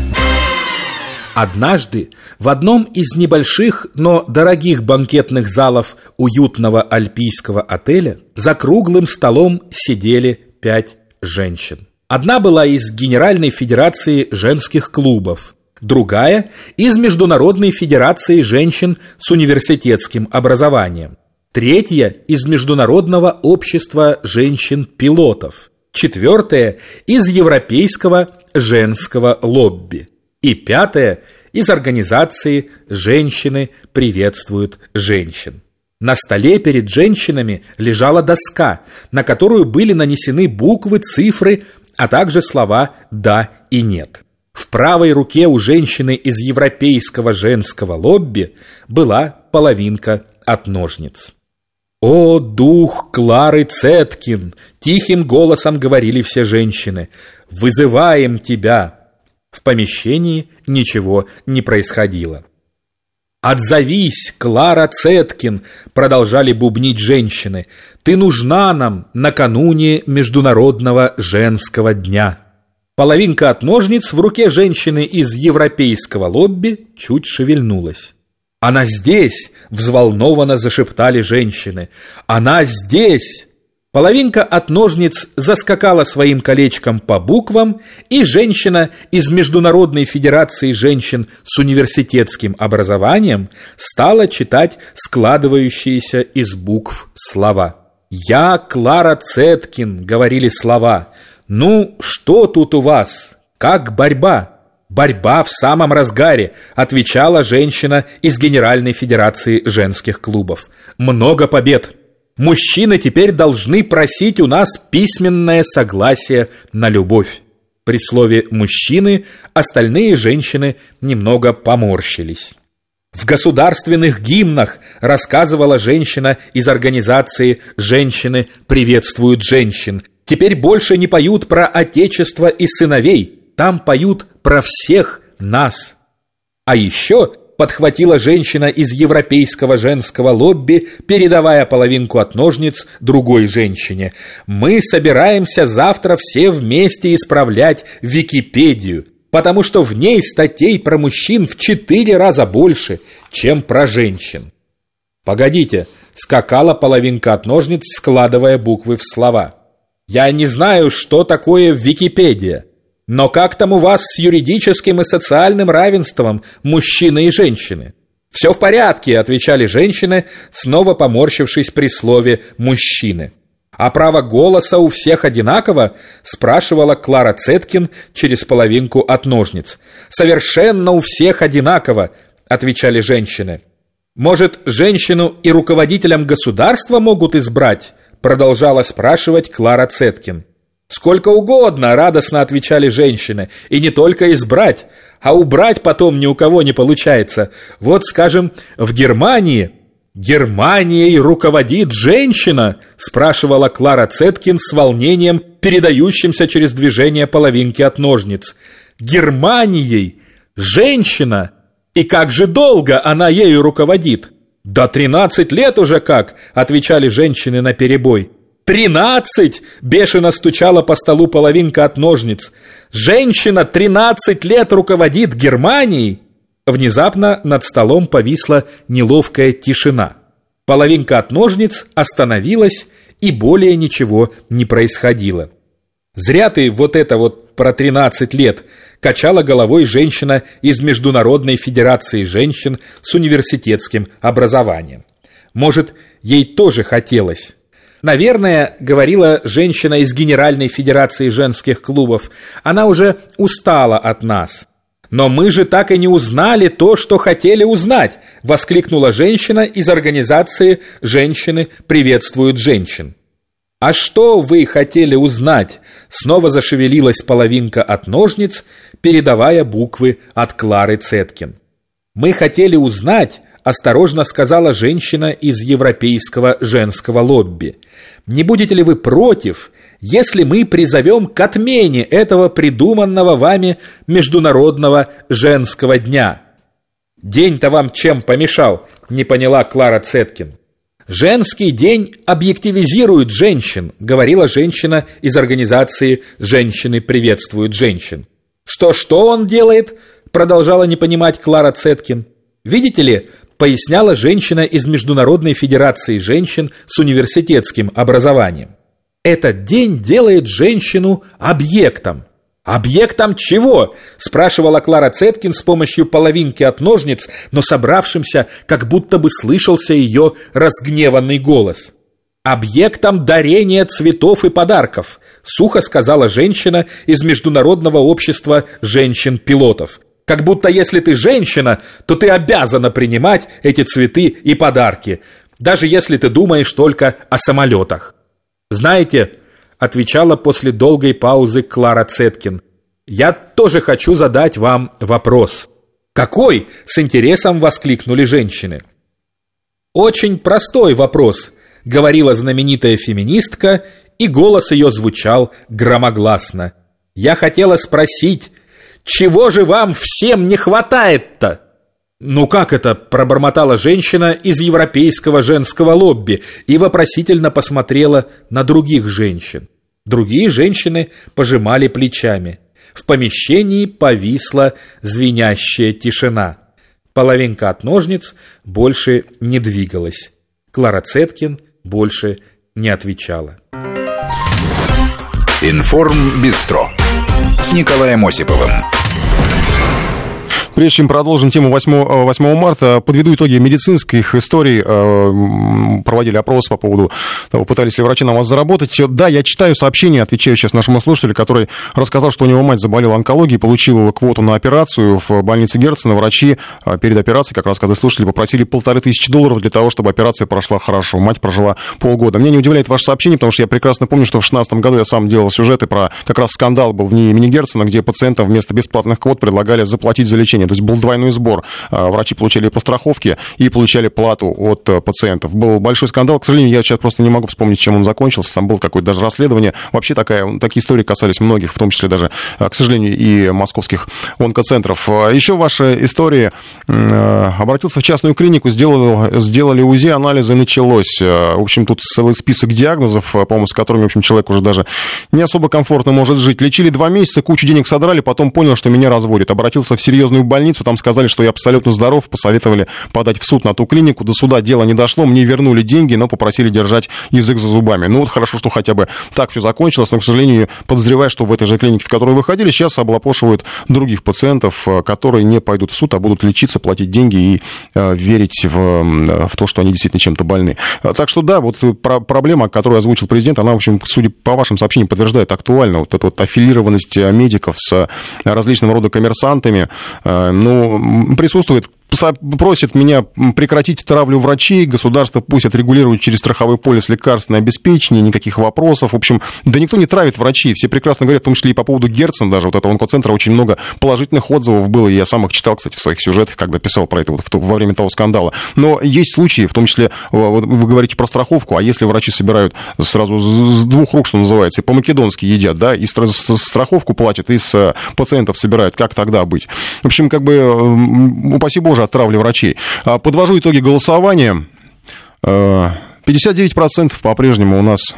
Однажды в одном из небольших, но дорогих банкетных залов уютного альпийского отеля за круглым столом сидели пять женщин. Одна была из Генеральной Федерации женских клубов, другая – из Международной Федерации женщин с университетским образованием, третья – из Международного общества женщин-пилотов – четвертое – из Европейского женского лобби и пятое – из организации «Женщины приветствуют женщин». На столе перед женщинами лежала доска, на которую были нанесены буквы, цифры, а также слова «да» и «нет». В правой руке у женщины из европейского женского лобби была половинка от ножниц. «О, дух Клары Цеткин!» — тихим голосом говорили все женщины. «Вызываем тебя!» В помещении ничего не происходило. «Отзовись, Клара Цеткин!» — продолжали бубнить женщины. «Ты нужна нам накануне Международного женского дня!» Половинка от ножниц в руке женщины из европейского лобби чуть шевельнулась. «Она здесь!» — взволнованно зашептали женщины. «Она здесь!» Половинка от ножниц заскакала своим колечком по буквам, и женщина из Международной Федерации женщин с университетским образованием стала читать складывающиеся из букв слова. «Я Клара Цеткин», — говорили слова. «Ну, что тут у вас? Как борьба?» «Борьба в самом разгаре», — отвечала женщина из Генеральной Федерации женских клубов. «Много побед. Мужчины теперь должны просить у нас письменное согласие на любовь». При слове «мужчины» остальные женщины немного поморщились. В государственных гимнах рассказывала женщина из организации «Женщины приветствуют женщин». Теперь больше не поют про отечество и сыновей, там поют про всех нас. А еще подхватила женщина из европейского женского лобби, передавая половинку от ножниц другой женщине. «Мы собираемся завтра все вместе исправлять Википедию, потому что в ней статей про мужчин в четыре раза больше, чем про женщин». «Погодите», — скакала половинка от ножниц, складывая буквы в слова. «Я не знаю, что такое Википедия». Но как там у вас с юридическим и социальным равенством мужчины и женщины? «Все в порядке», — отвечали женщины, снова поморщившись при слове «мужчины». «А право голоса у всех одинаково?» — спрашивала Клара Цеткин через половинку от ножниц. «Совершенно у всех одинаково», — отвечали женщины. «Может, женщину и руководителям государства могут избрать?» — продолжала спрашивать Клара Цеткин. «Сколько угодно!» — радостно отвечали женщины. «И не только избрать, а убрать потом ни у кого не получается. Вот, скажем, в Германии...» «Германией руководит женщина?» — спрашивала Клара Цеткин с волнением, передающимся через движение половинки от ножниц. «Германией? Женщина? И как же долго она ею руководит?» «Да тринадцать лет уже как!» — отвечали женщины на перебой. «Тринадцать!» – бешено стучала по столу половинка от ножниц. «Женщина тринадцать лет руководит Германией!» Внезапно над столом повисла неловкая тишина. Половинка от ножниц остановилась, и более ничего не происходило. «Зря ты вот это вот про тринадцать лет!» – качала головой женщина из Международной Федерации женщин с университетским образованием. Может, ей тоже хотелось. Наверное, говорила женщина из Генеральной Федерации женских клубов, она уже устала от нас. «Но мы же так и не узнали то, что хотели узнать!» – воскликнула женщина из организации «Женщины приветствуют женщин». «А что вы хотели узнать?» Снова зашевелилась половинка от ножниц, передавая буквы от Клары Цеткин. «Мы хотели узнать», – осторожно сказала женщина из европейского женского лобби. «Не будете ли вы против, если мы призовем к отмене этого придуманного вами Международного женского дня?» «День-то вам чем помешал?» – не поняла Клара Цеткин. «Женский день объективизирует женщин», говорила женщина из организации «Женщины приветствуют женщин». «Что-что он делает?» продолжала не понимать Клара Цеткин. «Видите ли, поясняла женщина из Международной Федерации женщин с университетским образованием. Этот день делает женщину объектом. «Объектом чего?» – спрашивала Клара Цеткин с помощью половинки от ножниц, но собравшимся, как будто бы слышался ее разгневанный голос. «Объектом дарения цветов и подарков», – сухо сказала женщина из Международного общества женщин-пилотов. «Как будто если ты женщина, то ты обязана принимать эти цветы и подарки, даже если ты думаешь только о самолетах». «Знаете», отвечала после долгой паузы Клара Цеткин. «Я тоже хочу задать вам вопрос». «Какой?» – с интересом воскликнули женщины. «Очень простой вопрос», – говорила знаменитая феминистка, и голос ее звучал громогласно. «Я хотела спросить, чего же вам всем не хватает-то?» «Ну как это?» – пробормотала женщина из европейского женского лобби и вопросительно посмотрела на других женщин. Другие женщины пожимали плечами. В помещении повисла звенящая тишина. Половинка от ножниц больше не двигалась. Клара Цеткин больше не отвечала. Информ Бистро с Николаем Осиповым. Прежде чем продолжим тему 8, 8 э, марта, подведу итоги медицинских историй. Э, проводили опрос по поводу того, пытались ли врачи на вас заработать. Да, я читаю сообщение, отвечаю сейчас нашему слушателю, который рассказал, что у него мать заболела онкологией, получила квоту на операцию в больнице Герцена. Врачи э, перед операцией, как рассказывали слушатели, попросили полторы тысячи долларов для того, чтобы операция прошла хорошо. Мать прожила полгода. Меня не удивляет ваше сообщение, потому что я прекрасно помню, что в 2016 году я сам делал сюжеты про как раз скандал был в ней имени Герцена, где пациентам вместо бесплатных квот предлагали заплатить за лечение. То есть был двойной сбор. А, врачи получали по страховке и получали плату от э, пациентов. Был большой скандал. К сожалению, я сейчас просто не могу вспомнить, чем он закончился. Там было какое-то даже расследование. Вообще такая, такие истории касались многих, в том числе даже, э, к сожалению, и московских онкоцентров. А Еще ваши истории. Э, обратился в частную клинику, сделал, сделали УЗИ, анализы, началось. В общем, тут целый список диагнозов, по-моему, с которыми, в общем, человек уже даже не особо комфортно может жить. Лечили два месяца, кучу денег содрали, потом понял, что меня разводят. Обратился в серьезную больницу, там сказали, что я абсолютно здоров, посоветовали подать в суд на ту клинику. До суда дело не дошло, мне вернули деньги, но попросили держать язык за зубами. Ну вот хорошо, что хотя бы так все закончилось, но, к сожалению, подозреваю, что в этой же клинике, в которой вы ходили, сейчас облапошивают других пациентов, э, которые не пойдут в суд, а будут лечиться, платить деньги и э, верить в, в то, что они действительно чем-то больны. Э, так что да, вот про проблема, которую озвучил президент, она, в общем, судя по вашим сообщениям, подтверждает актуально вот эту вот аффилированность медиков с различного рода коммерсантами. Ну, присутствует просит меня прекратить травлю врачей, государство пусть отрегулирует через страховой полис лекарственное обеспечение, никаких вопросов. В общем, да никто не травит врачей, все прекрасно говорят, в том числе и по поводу Герцена, даже вот этого онкоцентра очень много положительных отзывов было, я сам их читал, кстати, в своих сюжетах, когда писал про это вот во время того скандала. Но есть случаи, в том числе, вы говорите про страховку, а если врачи собирают сразу с двух рук, что называется, и по-македонски едят, да, и страховку платят, и с пациентов собирают, как тогда быть? В общем, как бы, упаси Боже, тоже от травли врачей. А, подвожу итоги голосования. 59% э, по-прежнему у нас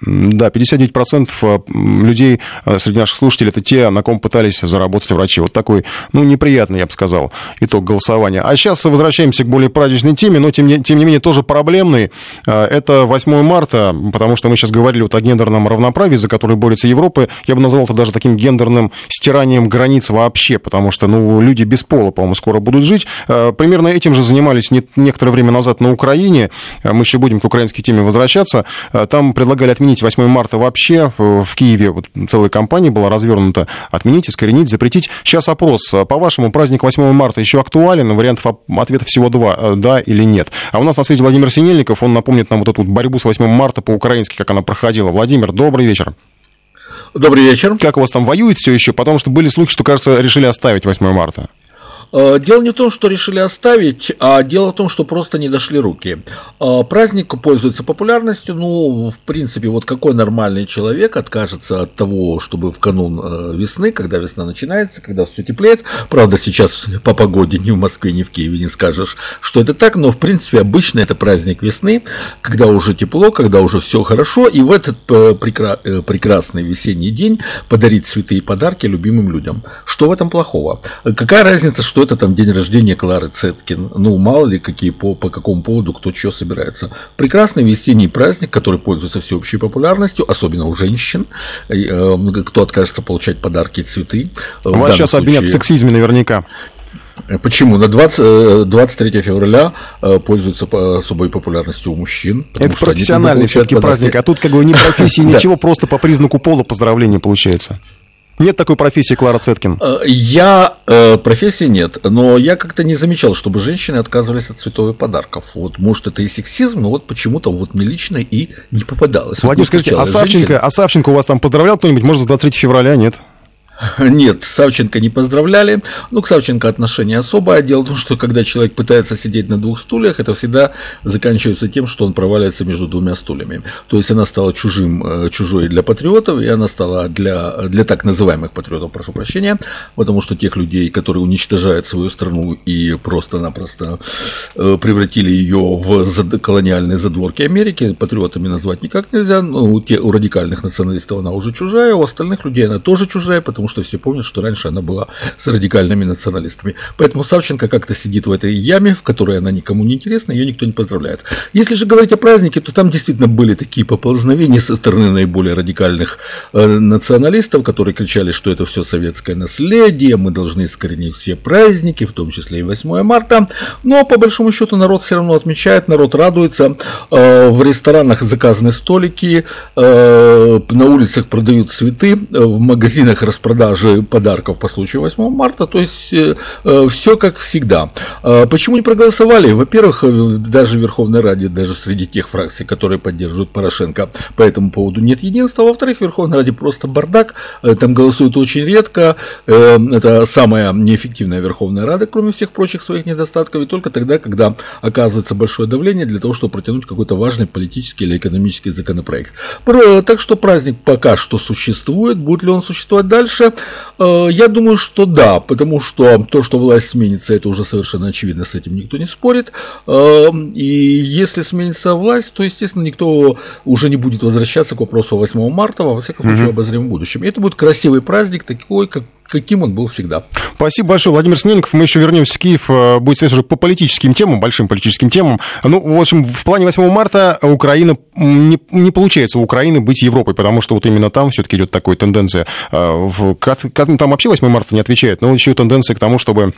да, 59% э, людей э, среди наших слушателей это те, на ком пытались заработать врачи. Вот такой, ну, неприятный, я бы сказал, итог голосования. А сейчас возвращаемся к более праздничной теме, но тем не, тем не менее тоже проблемной. Э, это 8 марта, потому что мы сейчас говорили вот о гендерном равноправии, за которое борется Европа. Я бы назвал это даже таким гендерным стиранием границ вообще, потому что, ну, люди без пола, по-моему, скоро будут жить. Примерно этим же занимались не, некоторое время назад на Украине. Мы еще будем к украинской теме возвращаться. Там предлагали отменить отменить 8 марта вообще. В Киеве вот целая кампания была развернута. Отменить, искоренить, запретить. Сейчас опрос. По-вашему, праздник 8 марта еще актуален? Вариантов ответа всего два. Да или нет? А у нас на связи Владимир Синельников. Он напомнит нам вот эту борьбу с 8 марта по-украински, как она проходила. Владимир, добрый вечер. Добрый вечер. Как у вас там воюет все еще? Потому что были слухи, что, кажется, решили оставить 8 марта. Э, дело не в том, что решили оставить, а дело в том, что просто не дошли руки. Э, праздник пользуется популярностью, ну, в принципе, вот какой нормальный человек откажется от того, чтобы в канун э, весны, когда весна начинается, когда все теплеет, правда, сейчас по погоде ни в Москве, ни в Киеве не скажешь, что это так, но, в принципе, обычно это праздник весны, когда уже тепло, когда уже все хорошо, и в этот прекра- прекрасный весенний день подарить цветы и подарки любимым людям. Что в этом плохого? Какая разница, что что это там день рождения Клары Цеткин. Ну, мало ли, какие по, по какому поводу кто что собирается. Прекрасный весенний праздник, который пользуется всеобщей популярностью, особенно у женщин. Э, кто откажется получать подарки и цветы. У вас сейчас случае... обвинят в сексизме наверняка. Э, почему? На 20, 23 э, февраля пользуется особой популярностью у мужчин. Это профессиональный все-таки праздник, а тут как бы ни профессии, ничего, просто по признаку пола поздравления получается. Нет такой профессии, Клара Цеткин? Э, я, э, профессии нет, но я как-то не замечал, чтобы женщины отказывались от цветов и подарков. Вот, может, это и сексизм, но вот почему-то вот мне лично и не попадалось. Владимир, скажите, а Савченко, а Савченко у вас там поздравлял кто-нибудь, может, с 23 февраля, нет? Нет, Савченко не поздравляли. Ну, к Савченко отношение особое. Дело в том, что когда человек пытается сидеть на двух стульях, это всегда заканчивается тем, что он проваливается между двумя стульями. То есть она стала чужим, э, чужой для патриотов, и она стала для, для так называемых патриотов, прошу прощения, потому что тех людей, которые уничтожают свою страну и просто-напросто э, превратили ее в колониальные задворки Америки, патриотами назвать никак нельзя. Ну, у, те, у радикальных националистов она уже чужая, у остальных людей она тоже чужая, потому что все помнят, что раньше она была с радикальными националистами. Поэтому Савченко как-то сидит в этой яме, в которой она никому не интересна, ее никто не поздравляет. Если же говорить о празднике, то там действительно были такие поползновения со стороны наиболее радикальных э, националистов, которые кричали, что это все советское наследие, мы должны искоренить все праздники, в том числе и 8 марта. Но по большому счету народ все равно отмечает, народ радуется. Э, в ресторанах заказаны столики, э, на улицах продают цветы, в магазинах распространяются продажи подарков по случаю 8 марта, то есть э, э, все как всегда. Э, почему не проголосовали? Во-первых, э, даже в Верховной Раде, даже среди тех фракций, которые поддерживают Порошенко, по этому поводу нет единства. Во-вторых, в Верховной Раде просто бардак, там голосуют очень редко, это самая неэффективная Верховная Рада, кроме всех прочих своих недостатков, и только тогда, когда оказывается большое давление для того, чтобы протянуть какой-то важный политический или экономический законопроект. Так что праздник пока что существует, будет ли он существовать дальше, Э, я думаю, что да, потому что то, что власть сменится, это уже совершенно очевидно, с этим никто не спорит. Э, и если сменится власть, то, естественно, никто уже не будет возвращаться к вопросу 8 марта, во всяком случае, в обозримом будущем. И это будет красивый праздник, такой, как каким он был всегда. Спасибо большое, Владимир Снельников. Мы еще вернемся в Киев. Э, будет связь уже по политическим темам, большим политическим темам. Ну, в общем, в плане 8 марта Украина не, не получается у Украины быть Европой, потому что вот именно там все-таки идет такая тенденция. Э, в, там вообще 8 марта не отвечает, но еще тенденция к тому, чтобы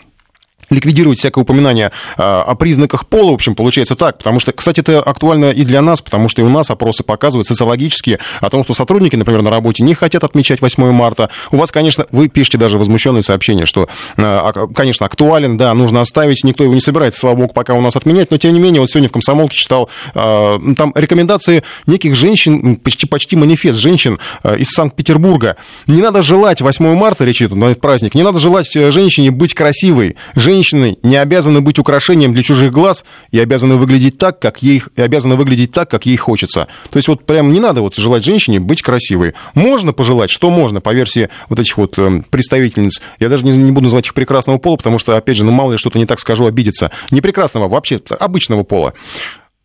ликвидировать всякое упоминание а, о признаках пола, в общем, получается так. Потому что, кстати, это актуально и для нас, потому что и у нас опросы показывают социологические о том, что сотрудники, например, на работе не хотят отмечать 8 марта. У вас, конечно, вы пишете даже возмущенные сообщения, что, а, конечно, актуален, да, нужно оставить, никто его не собирается, слава богу, пока у нас отменять, но, тем не менее, вот сегодня в «Комсомолке» читал а, там рекомендации неких женщин, почти, почти манифест женщин из Санкт-Петербурга. Не надо желать 8 марта, речь идет на этот праздник, не надо желать э, женщине быть красивой. Женщине женщины не обязаны быть украшением для чужих глаз и обязаны выглядеть так, как ей, и обязаны выглядеть так, как ей хочется. То есть вот прям не надо вот желать женщине быть красивой. Можно пожелать, что можно, по версии вот этих вот э, представительниц. Я даже не, не буду называть их прекрасного пола, потому что, опять же, ну мало ли что-то не так скажу, обидеться. Не прекрасного, вообще обычного пола.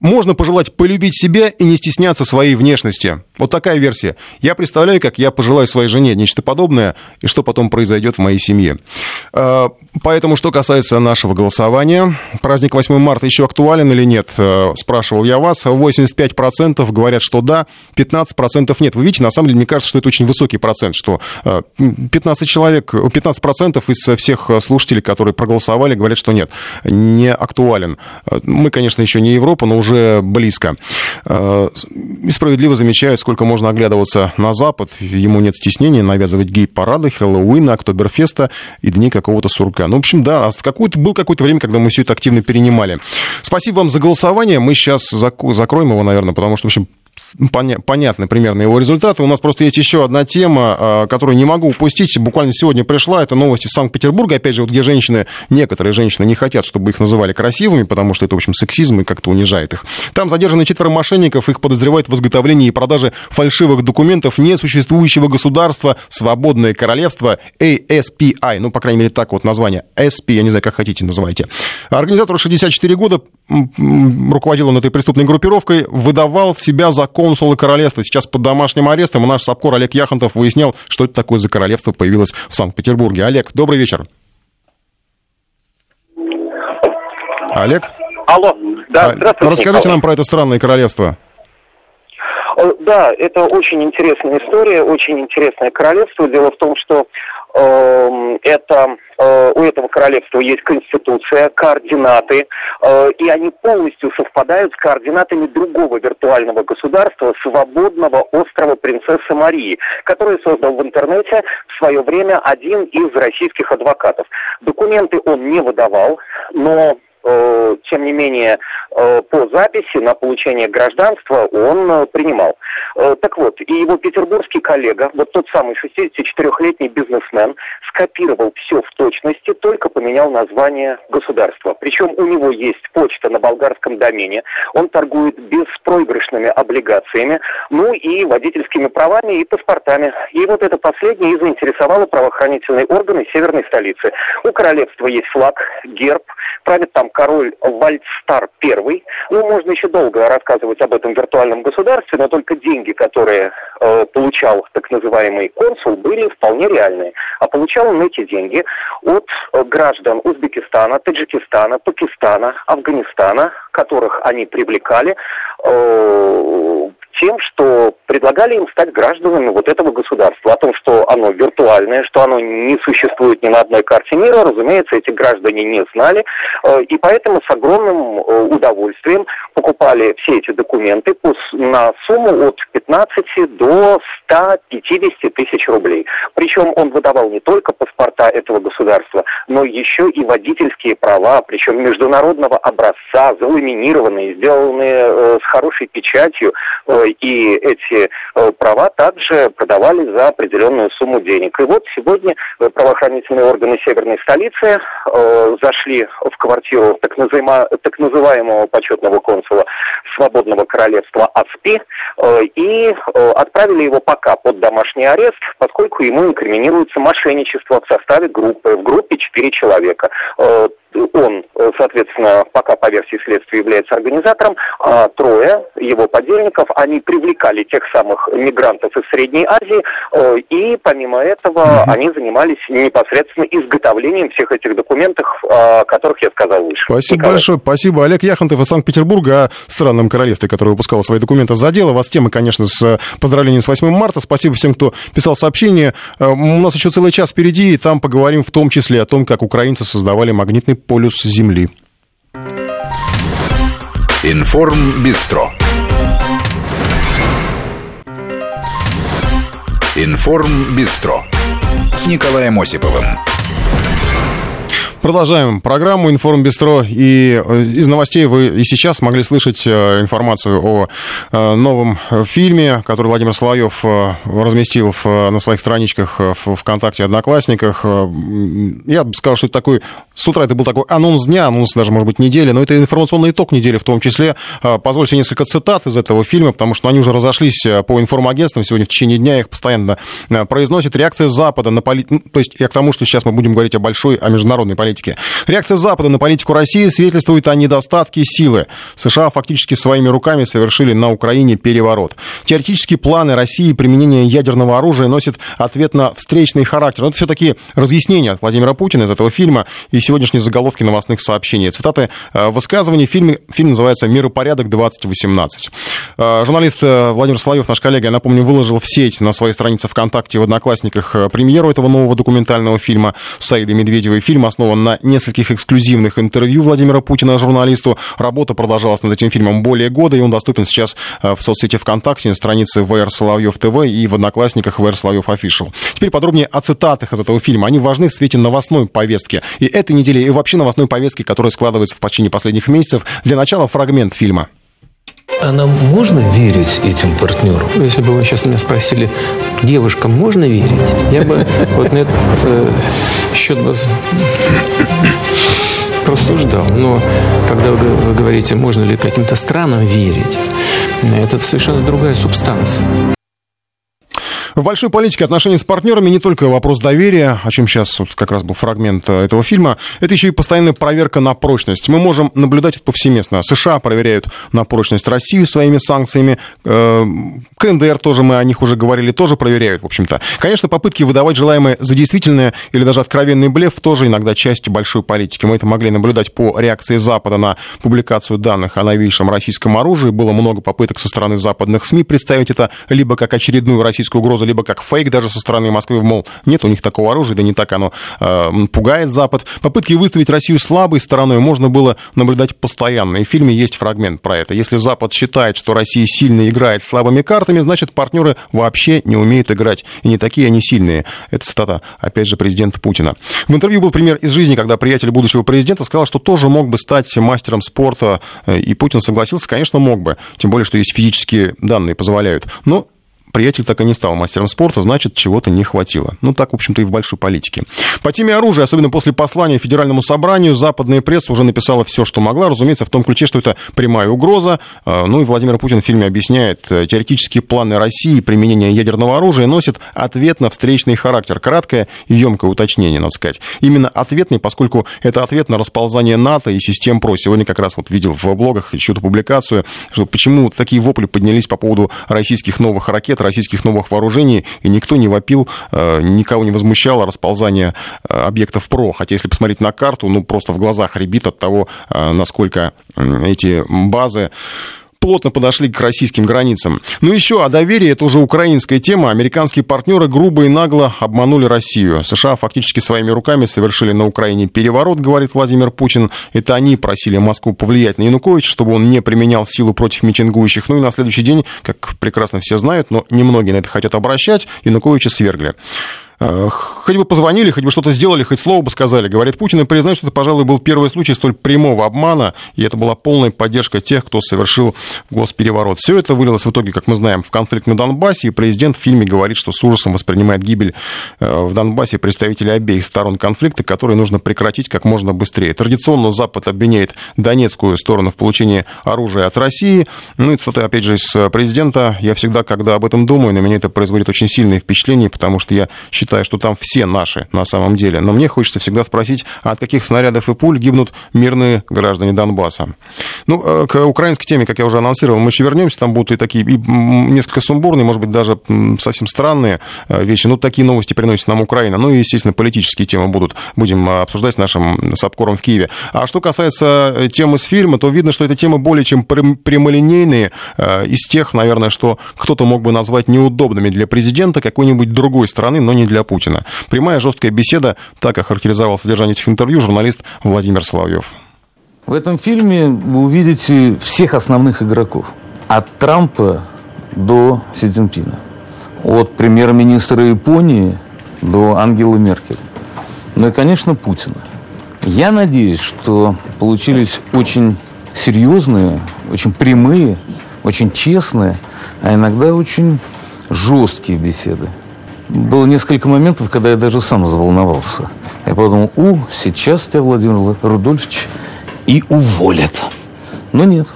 Можно пожелать полюбить себя и не стесняться своей внешности. Вот такая версия. Я представляю, как я пожелаю своей жене нечто подобное, и что потом произойдет в моей семье. А, поэтому, что касается нашего голосования, праздник 8 марта еще актуален или нет, э, спрашивал я вас. 85% говорят, что да, 15% нет. Вы видите, на самом деле, мне кажется, что это очень высокий процент, что 15 э, человек, 15% из всех слушателей, которые проголосовали, говорят, что нет, не актуален. Мы, конечно, еще не Европа, но уже уже близко. И справедливо замечают, сколько можно оглядываться на Запад. Ему нет стеснения навязывать гей-парады, Хэллоуина, Октоберфеста и дни какого-то сурка. Ну, в общем, да, какой-то, был какое-то время, когда мы все это активно перенимали. Спасибо вам за голосование. Мы сейчас закроем его, наверное, потому что, в общем, понятны примерно его результаты. У нас просто есть еще одна тема, а, которую не могу упустить. Буквально сегодня пришла. Это новости из Санкт-Петербурга. Опять же, вот где женщины, некоторые женщины не хотят, чтобы их называли красивыми, потому что это, в общем, сексизм и как-то унижает их. Там задержаны четверо мошенников. Их подозревают в изготовлении и продаже фальшивых документов несуществующего государства «Свободное королевство» ASPI. Ну, по крайней мере, так вот название. SP, я не знаю, как хотите называйте. Организатору 64 года, руководил он этой преступной группировкой, выдавал себя за консула королевства. Сейчас под домашним арестом. И наш САПКОР Олег Яхонтов выяснял, что это такое за королевство появилось в Санкт-Петербурге. Олег, добрый вечер. Олег? Алло, да, а, здравствуйте, Расскажите Николай. нам про это странное королевство. Э, да, это очень интересная история, очень интересное королевство. Дело в том, что это э, у этого королевства есть конституция, координаты, э, и они полностью совпадают с координатами другого виртуального государства, свободного острова принцессы Марии, который создал в интернете в свое время один из российских адвокатов. Документы он не выдавал, но тем не менее, э, по записи на получение гражданства он э, принимал. Так вот, и его петербургский коллега, вот тот самый 64-летний бизнесмен, скопировал все в точности, только поменял название государства. Причем у него есть почта на болгарском домене, он торгует беспроигрышными облигациями, ну и водительскими правами и паспортами. И вот это последнее и заинтересовало правоохранительные органы северной столицы. У королевства есть флаг, герб, правит там король Вальдстар I. Ну, можно еще долго рассказывать об этом виртуальном государстве, но только деньги, которые э, получал так называемый консул, были вполне реальные. А получал он эти деньги от э, граждан Узбекистана, Таджикистана, Пакистана, Афганистана, которых они привлекали э, тем, что предлагали им стать гражданами вот этого государства. О том, что оно виртуальное, что оно не существует ни на одной карте мира, разумеется, эти граждане не знали. Э, и поэтому с огромным э, удовольствием покупали все эти документы на сумму от 15 до 150 тысяч рублей. Причем он выдавал не только паспорта этого государства, но еще и водительские права, причем международного образца, заламинированные, сделанные э, с хорошей печатью, и эти э, права также продавали за определенную сумму денег. И вот сегодня э, правоохранительные органы северной столицы э, зашли в квартиру так, называемого почетного консула свободного королевства АСПИ и отправили его пока под домашний арест, поскольку ему инкриминируется мошенничество в составе группы. В группе четыре человека он, соответственно, пока по версии следствия является организатором, а трое его подельников, они привлекали тех самых мигрантов из Средней Азии, э, и помимо этого mm-hmm. они занимались непосредственно изготовлением всех этих документов, о которых я сказал выше. Спасибо Николай. большое, спасибо. Олег Яхонтов из Санкт-Петербурга о странном королевстве, которое выпускало свои документы за дело. Вас тема, конечно, с поздравлением с 8 марта. Спасибо всем, кто писал сообщение. Э, у нас еще целый час впереди, и там поговорим в том числе о том, как украинцы создавали магнитный полюс Земли. Информ Бистро. Информ Бистро с Николаем Осиповым. Продолжаем программу «Информ Бистро». И э, из новостей вы и сейчас могли слышать э, информацию о э, новом фильме, который Владимир Соловьев разместил на своих страничках в ВКонтакте Одноклассниках. Я бы сказал, что это такой... С утра это был такой анонс дня, анонс даже, может быть, недели, но это информационный итог недели в том числе. Позвольте несколько цитат из этого фильма, потому что они уже разошлись по информагентствам. Сегодня в течение дня их постоянно произносят. Реакция Запада на политику... То есть я к тому, что сейчас мы будем говорить о большой, о международной политике политики. Реакция Запада на политику России свидетельствует о недостатке силы. США фактически своими руками совершили на Украине переворот. Теоретические планы России применения ядерного оружия носят ответ на встречный характер. Но это все-таки разъяснение от Владимира Путина из этого фильма и сегодняшние заголовки новостных сообщений. Цитаты э, высказываний. Фильм, фильм называется «Миропорядок 2018». Э, журналист э, Владимир Соловьев, наш коллега, я напомню, выложил в сеть на своей странице ВКонтакте в Одноклассниках премьеру этого нового документального фильма Саида Медведева. Фильм основан на нескольких эксклюзивных интервью Владимира Путина журналисту. Работа продолжалась над этим фильмом более года, и он доступен сейчас в соцсети ВКонтакте, на странице ВР Соловьев ТВ и в Одноклассниках ВР Соловьев Official. Теперь подробнее о цитатах из этого фильма. Они важны в свете новостной повестки. И этой недели, и вообще новостной повестки, которая складывается в течение последних месяцев. Для начала фрагмент фильма. А нам можно верить этим партнерам? Если бы вы сейчас меня спросили, девушкам можно верить, я бы вот на этот э, счет бы просуждал. Но когда вы говорите, можно ли каким-то странам верить, это совершенно другая субстанция. В большой политике отношений с партнерами не только вопрос доверия, о чем сейчас вот как раз был фрагмент э, этого фильма, это еще и постоянная проверка на прочность. Мы можем наблюдать это повсеместно. США проверяют на прочность Россию своими санкциями, э, КНДР тоже, мы о них уже говорили, тоже проверяют, в общем-то. Конечно, попытки выдавать желаемое за действительное или даже откровенный блеф тоже иногда частью большой политики. Мы это могли наблюдать по реакции Запада на публикацию данных о новейшем российском оружии. Было много попыток со стороны западных СМИ представить это либо как очередную российскую угрозу, либо как фейк даже со стороны Москвы, мол, нет у них такого оружия, да не так оно э, пугает Запад. Попытки выставить Россию слабой стороной можно было наблюдать постоянно, и в фильме есть фрагмент про это. Если Запад считает, что Россия сильно играет слабыми картами, значит, партнеры вообще не умеют играть, и не такие они сильные. Это цитата, опять же, президента Путина. В интервью был пример из жизни, когда приятель будущего президента сказал, что тоже мог бы стать мастером спорта, э, и Путин согласился, конечно, мог бы, тем более, что есть физические данные, позволяют. Но приятель так и не стал мастером спорта, значит, чего-то не хватило. Ну, так, в общем-то, и в большой политике. По теме оружия, особенно после послания Федеральному собранию, западная пресса уже написала все, что могла, разумеется, в том ключе, что это прямая угроза. А, ну и Владимир Путин в фильме объясняет, э, теоретические планы России применения ядерного оружия носят ответ на встречный характер. Краткое и емкое уточнение, надо сказать. Именно ответный, поскольку это ответ на расползание НАТО и систем ПРО. Сегодня как раз вот видел в блогах чью-то публикацию, что почему такие вопли поднялись по поводу российских новых ракет, российских новых вооружений, и никто не вопил, э, никого не возмущало расползание э, объектов ПРО. Хотя, если посмотреть на карту, ну, просто в глазах ребит от того, э, насколько эти базы плотно подошли к российским границам. Ну еще о доверии, это уже украинская тема. Американские партнеры грубо и нагло обманули Россию. США фактически своими руками совершили на Украине переворот, говорит Владимир Путин. Это они просили Москву повлиять на Януковича, чтобы он не применял силу против митингующих. Ну и на следующий день, как прекрасно все знают, но немногие на это хотят обращать, Януковича свергли. Э, хоть бы позвонили, хоть бы что-то сделали, хоть слово бы сказали, говорит Путин, и признает, что это, пожалуй, был первый случай столь прямого обмана, и это была полная поддержка тех, кто совершил госпереворот. Все это вылилось в итоге, как мы знаем, в конфликт на Донбассе, и президент в фильме говорит, что с ужасом воспринимает гибель э, в Донбассе представителей обеих сторон конфликта, который нужно прекратить как можно быстрее. Традиционно Запад обвиняет Донецкую сторону в получении оружия от России. Ну и, кстати, опять же, из президента, я всегда, когда об этом думаю, на меня это производит очень сильное впечатление, потому что я считаю, считаю, что там все наши на самом деле. Но мне хочется всегда спросить, а от каких снарядов и пуль гибнут мирные граждане Донбасса? Ну, э, к украинской теме, как я уже анонсировал, мы еще вернемся. Там будут и такие и несколько сумбурные, может быть, даже совсем странные э, вещи. Ну, такие новости приносит нам Украина. Ну и, естественно, политические темы будут, будем э, обсуждать с нашим САПКОРом в Киеве. А что касается темы с фильма, то видно, что эта тема более чем прямолинейные из тех, наверное, что кто-то мог бы назвать неудобными для президента какой-нибудь другой страны, но не для для Путина. Прямая жесткая беседа, так охарактеризовал содержание этих интервью журналист Владимир Соловьев. В этом фильме вы увидите всех основных игроков. От Трампа до Си Цзиньпина. От премьер-министра Японии до Ангелы Меркель. Ну и, конечно, Путина. Я надеюсь, что получились очень серьезные, очень прямые, очень честные, а иногда очень жесткие беседы. Было несколько моментов, когда я даже сам заволновался. Я подумал, у, сейчас тебя, Владимир Рудольфович, и уволят. Но нет.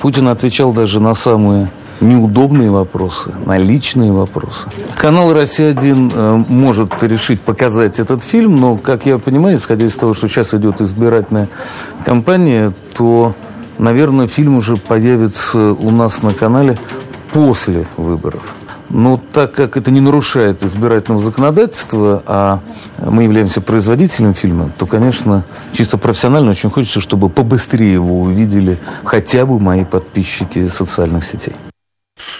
Путин отвечал даже на самые неудобные вопросы, на личные вопросы. Канал «Россия-1» э, может решить показать этот фильм, но, как я понимаю, исходя из того, что сейчас идет избирательная кампания, то, наверное, фильм уже появится у нас на канале после выборов. Но так как это не нарушает избирательного законодательства, а мы являемся производителем фильма, то, конечно, чисто профессионально очень хочется, чтобы побыстрее его увидели хотя бы мои подписчики социальных сетей.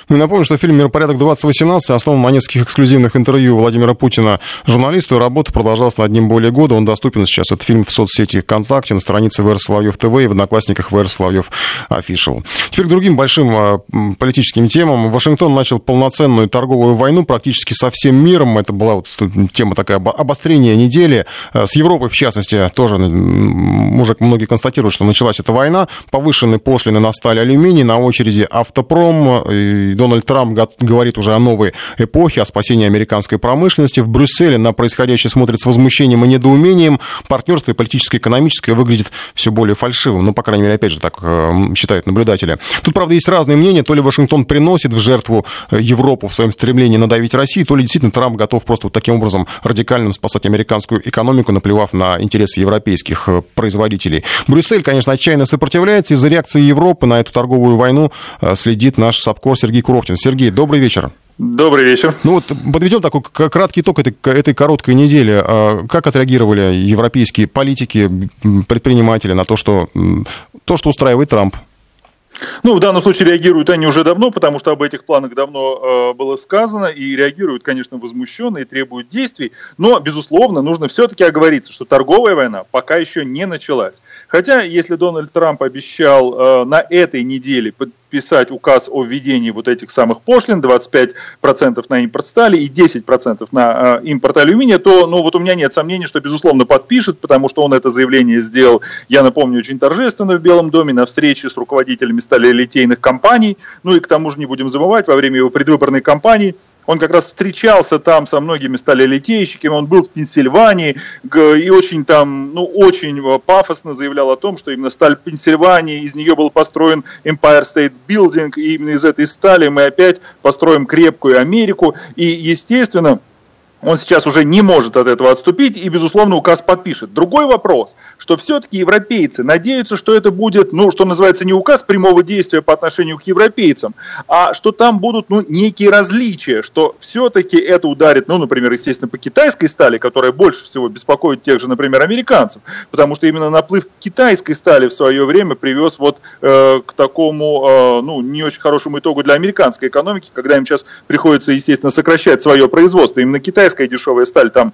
Ну, напомню, что фильм «Миропорядок-2018» основан на нескольких эксклюзивных интервью Владимира Путина журналисту, работа продолжалась над ним более года. Он доступен сейчас, этот фильм, в соцсети ВКонтакте, на странице ВР Соловьев ТВ и в Одноклассниках ВР Соловьев Official. Теперь к другим большим а, политическим темам. Вашингтон начал полноценную торговую войну практически со всем миром. Это была вот тема такая обострение недели. Э, с Европой, в частности, тоже уже многие констатируют, что началась эта война. Повышены пошлины на сталь алюминий, на очереди автопром. И Дональд Трамп говорит уже о новой эпохе, о спасении американской промышленности. В Брюсселе на происходящее смотрит с возмущением и недоумением. Партнерство и политическое, экономическое выглядит все более фальшивым. Ну, по крайней мере, опять же, так э, считают наблюдатели. Тут, правда, есть разные мнения. То ли Вашингтон приносит в жертву э, Европу в своем стремлении надавить России, то ли действительно Трамп готов просто вот таким образом радикальным спасать американскую экономику, наплевав на интересы европейских э, производителей. Брюссель, конечно, отчаянно сопротивляется. Из-за реакции Европы на эту торговую войну следит наш САПКОР Сергей Куровкин. Сергей, добрый вечер. Добрый вечер. Ну вот подведем такой краткий итог этой, этой короткой недели. А как отреагировали европейские политики, предприниматели на то, что, то, что устраивает Трамп? Ну, в данном случае реагируют они уже давно, потому что об этих планах давно э, было сказано, и реагируют, конечно, возмущенно и требуют действий, но, безусловно, нужно все-таки оговориться, что торговая война пока еще не началась. Хотя, если Дональд Трамп обещал э, на этой неделе подписать указ о введении вот этих самых пошлин, 25% на импорт стали и 10% на э, импорт алюминия, то, ну, вот у меня нет сомнений, что, безусловно, подпишет, потому что он это заявление сделал, я напомню, очень торжественно в Белом доме на встрече с руководителями сталелитейных компаний, ну и к тому же не будем забывать, во время его предвыборной кампании он как раз встречался там со многими сталелитейщиками, он был в Пенсильвании и очень там, ну, очень пафосно заявлял о том, что именно сталь Пенсильвании, из нее был построен Empire State Building, и именно из этой стали мы опять построим крепкую Америку. И, естественно, он сейчас уже не может от этого отступить и, безусловно, указ подпишет. Другой вопрос, что все-таки европейцы надеются, что это будет, ну, что называется, не указ прямого действия по отношению к европейцам, а что там будут, ну, некие различия, что все-таки это ударит, ну, например, естественно, по китайской стали, которая больше всего беспокоит тех же, например, американцев, потому что именно наплыв китайской стали в свое время привез вот э, к такому, э, ну, не очень хорошему итогу для американской экономики, когда им сейчас приходится, естественно, сокращать свое производство. Именно китайская китайская дешевая сталь там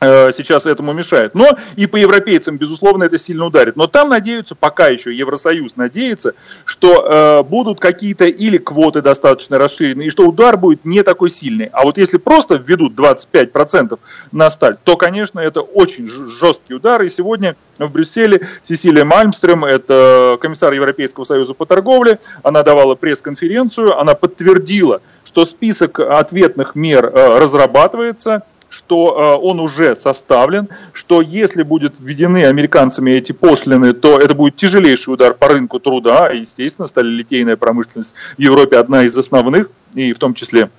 сейчас этому мешает. Но и по европейцам, безусловно, это сильно ударит. Но там надеются, пока еще Евросоюз надеется, что э, будут какие-то или квоты достаточно расширены, и что удар будет не такой сильный. А вот если просто введут 25% на сталь, то, конечно, это очень жесткий удар. И сегодня в Брюсселе Сесилия Мальмстрем, это комиссар Европейского союза по торговле, она давала пресс-конференцию, она подтвердила, что список ответных мер э, разрабатывается, что э, он уже составлен, что если будут введены американцами эти пошлины, то это будет тяжелейший удар по рынку труда, естественно, сталелитейная промышленность в Европе одна из основных, и в том числе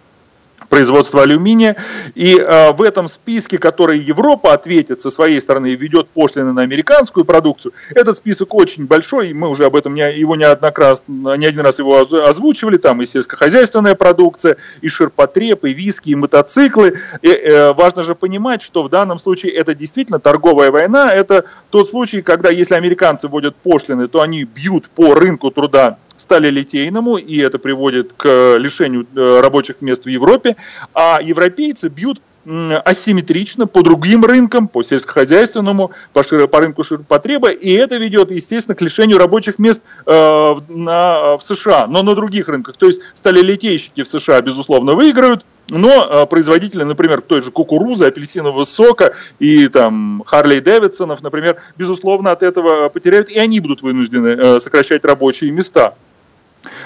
производства алюминия. И э, в этом списке, который Европа ответит со своей стороны и ведет пошлины на американскую продукцию, этот список очень большой, и мы уже об этом не, его неоднократно, не один раз его озвучивали, там и сельскохозяйственная продукция, и ширпотреб, и виски, и мотоциклы. И, э, важно же понимать, что в данном случае это действительно торговая война, это тот случай, когда если американцы вводят пошлины, то они бьют по рынку труда стали литейному, и это приводит к лишению э, рабочих мест в Европе, а европейцы бьют асимметрично по другим рынкам, по сельскохозяйственному, по, широ, по рынку ширпотреба, и это ведет, естественно, к лишению рабочих мест э, на, в США, но на других рынках. То есть сталелитейщики в США, безусловно, выиграют, но э, производители, например, той же кукурузы, апельсинового сока и там Харлей Дэвидсонов, например, безусловно, от этого потеряют, и они будут вынуждены э, сокращать рабочие места.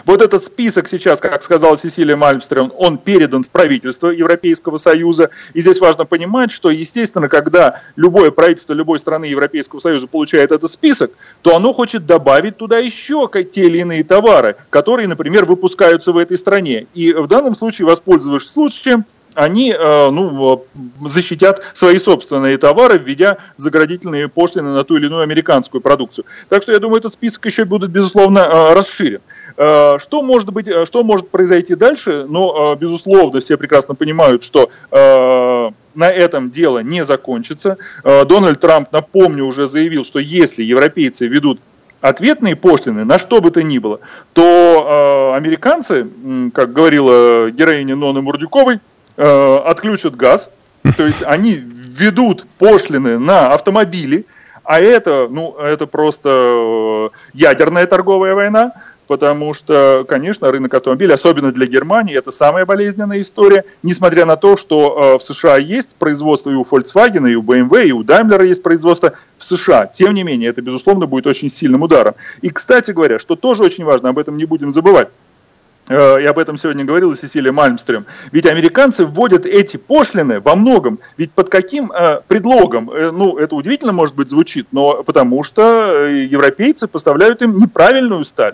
Вот этот список сейчас, как сказала Сесилия Мальмстрем, он передан в правительство Европейского Союза. И здесь важно понимать, что, естественно, когда любое правительство любой страны Европейского Союза получает этот список, то оно хочет добавить туда еще те или иные товары, которые, например, выпускаются в этой стране. И в данном случае, воспользовавшись случаем, они э, ну, защитят свои собственные товары, введя заградительные пошлины на ту или иную американскую продукцию. Так что я думаю, этот список еще будет, безусловно, э, расширен. Э, что может быть, что может произойти дальше? Ну, безусловно, все прекрасно понимают, что на этом дело не закончится. Дональд Трамп, напомню, уже заявил, что если европейцы ведут ответные пошлины на что бы то ни было, то э, американцы, как говорила героиня Ноны Мурдюковой, э, отключат газ, то есть они ведут пошлины на автомобили, а это, ну, это просто э, ядерная торговая война, потому что, конечно, рынок автомобилей, особенно для Германии, это самая болезненная история, несмотря на то, что э, в США есть производство и у Volkswagen, и у BMW, и у Daimler есть производство в США. Тем не менее, это, безусловно, будет очень сильным ударом. И, кстати говоря, что тоже очень важно, об этом не будем забывать, э, и об этом сегодня говорила Сесилия Мальмстрем. Ведь американцы вводят эти пошлины во многом. Ведь под каким э, предлогом? Э, ну, это удивительно, может быть, звучит, но потому что э, европейцы поставляют им неправильную сталь.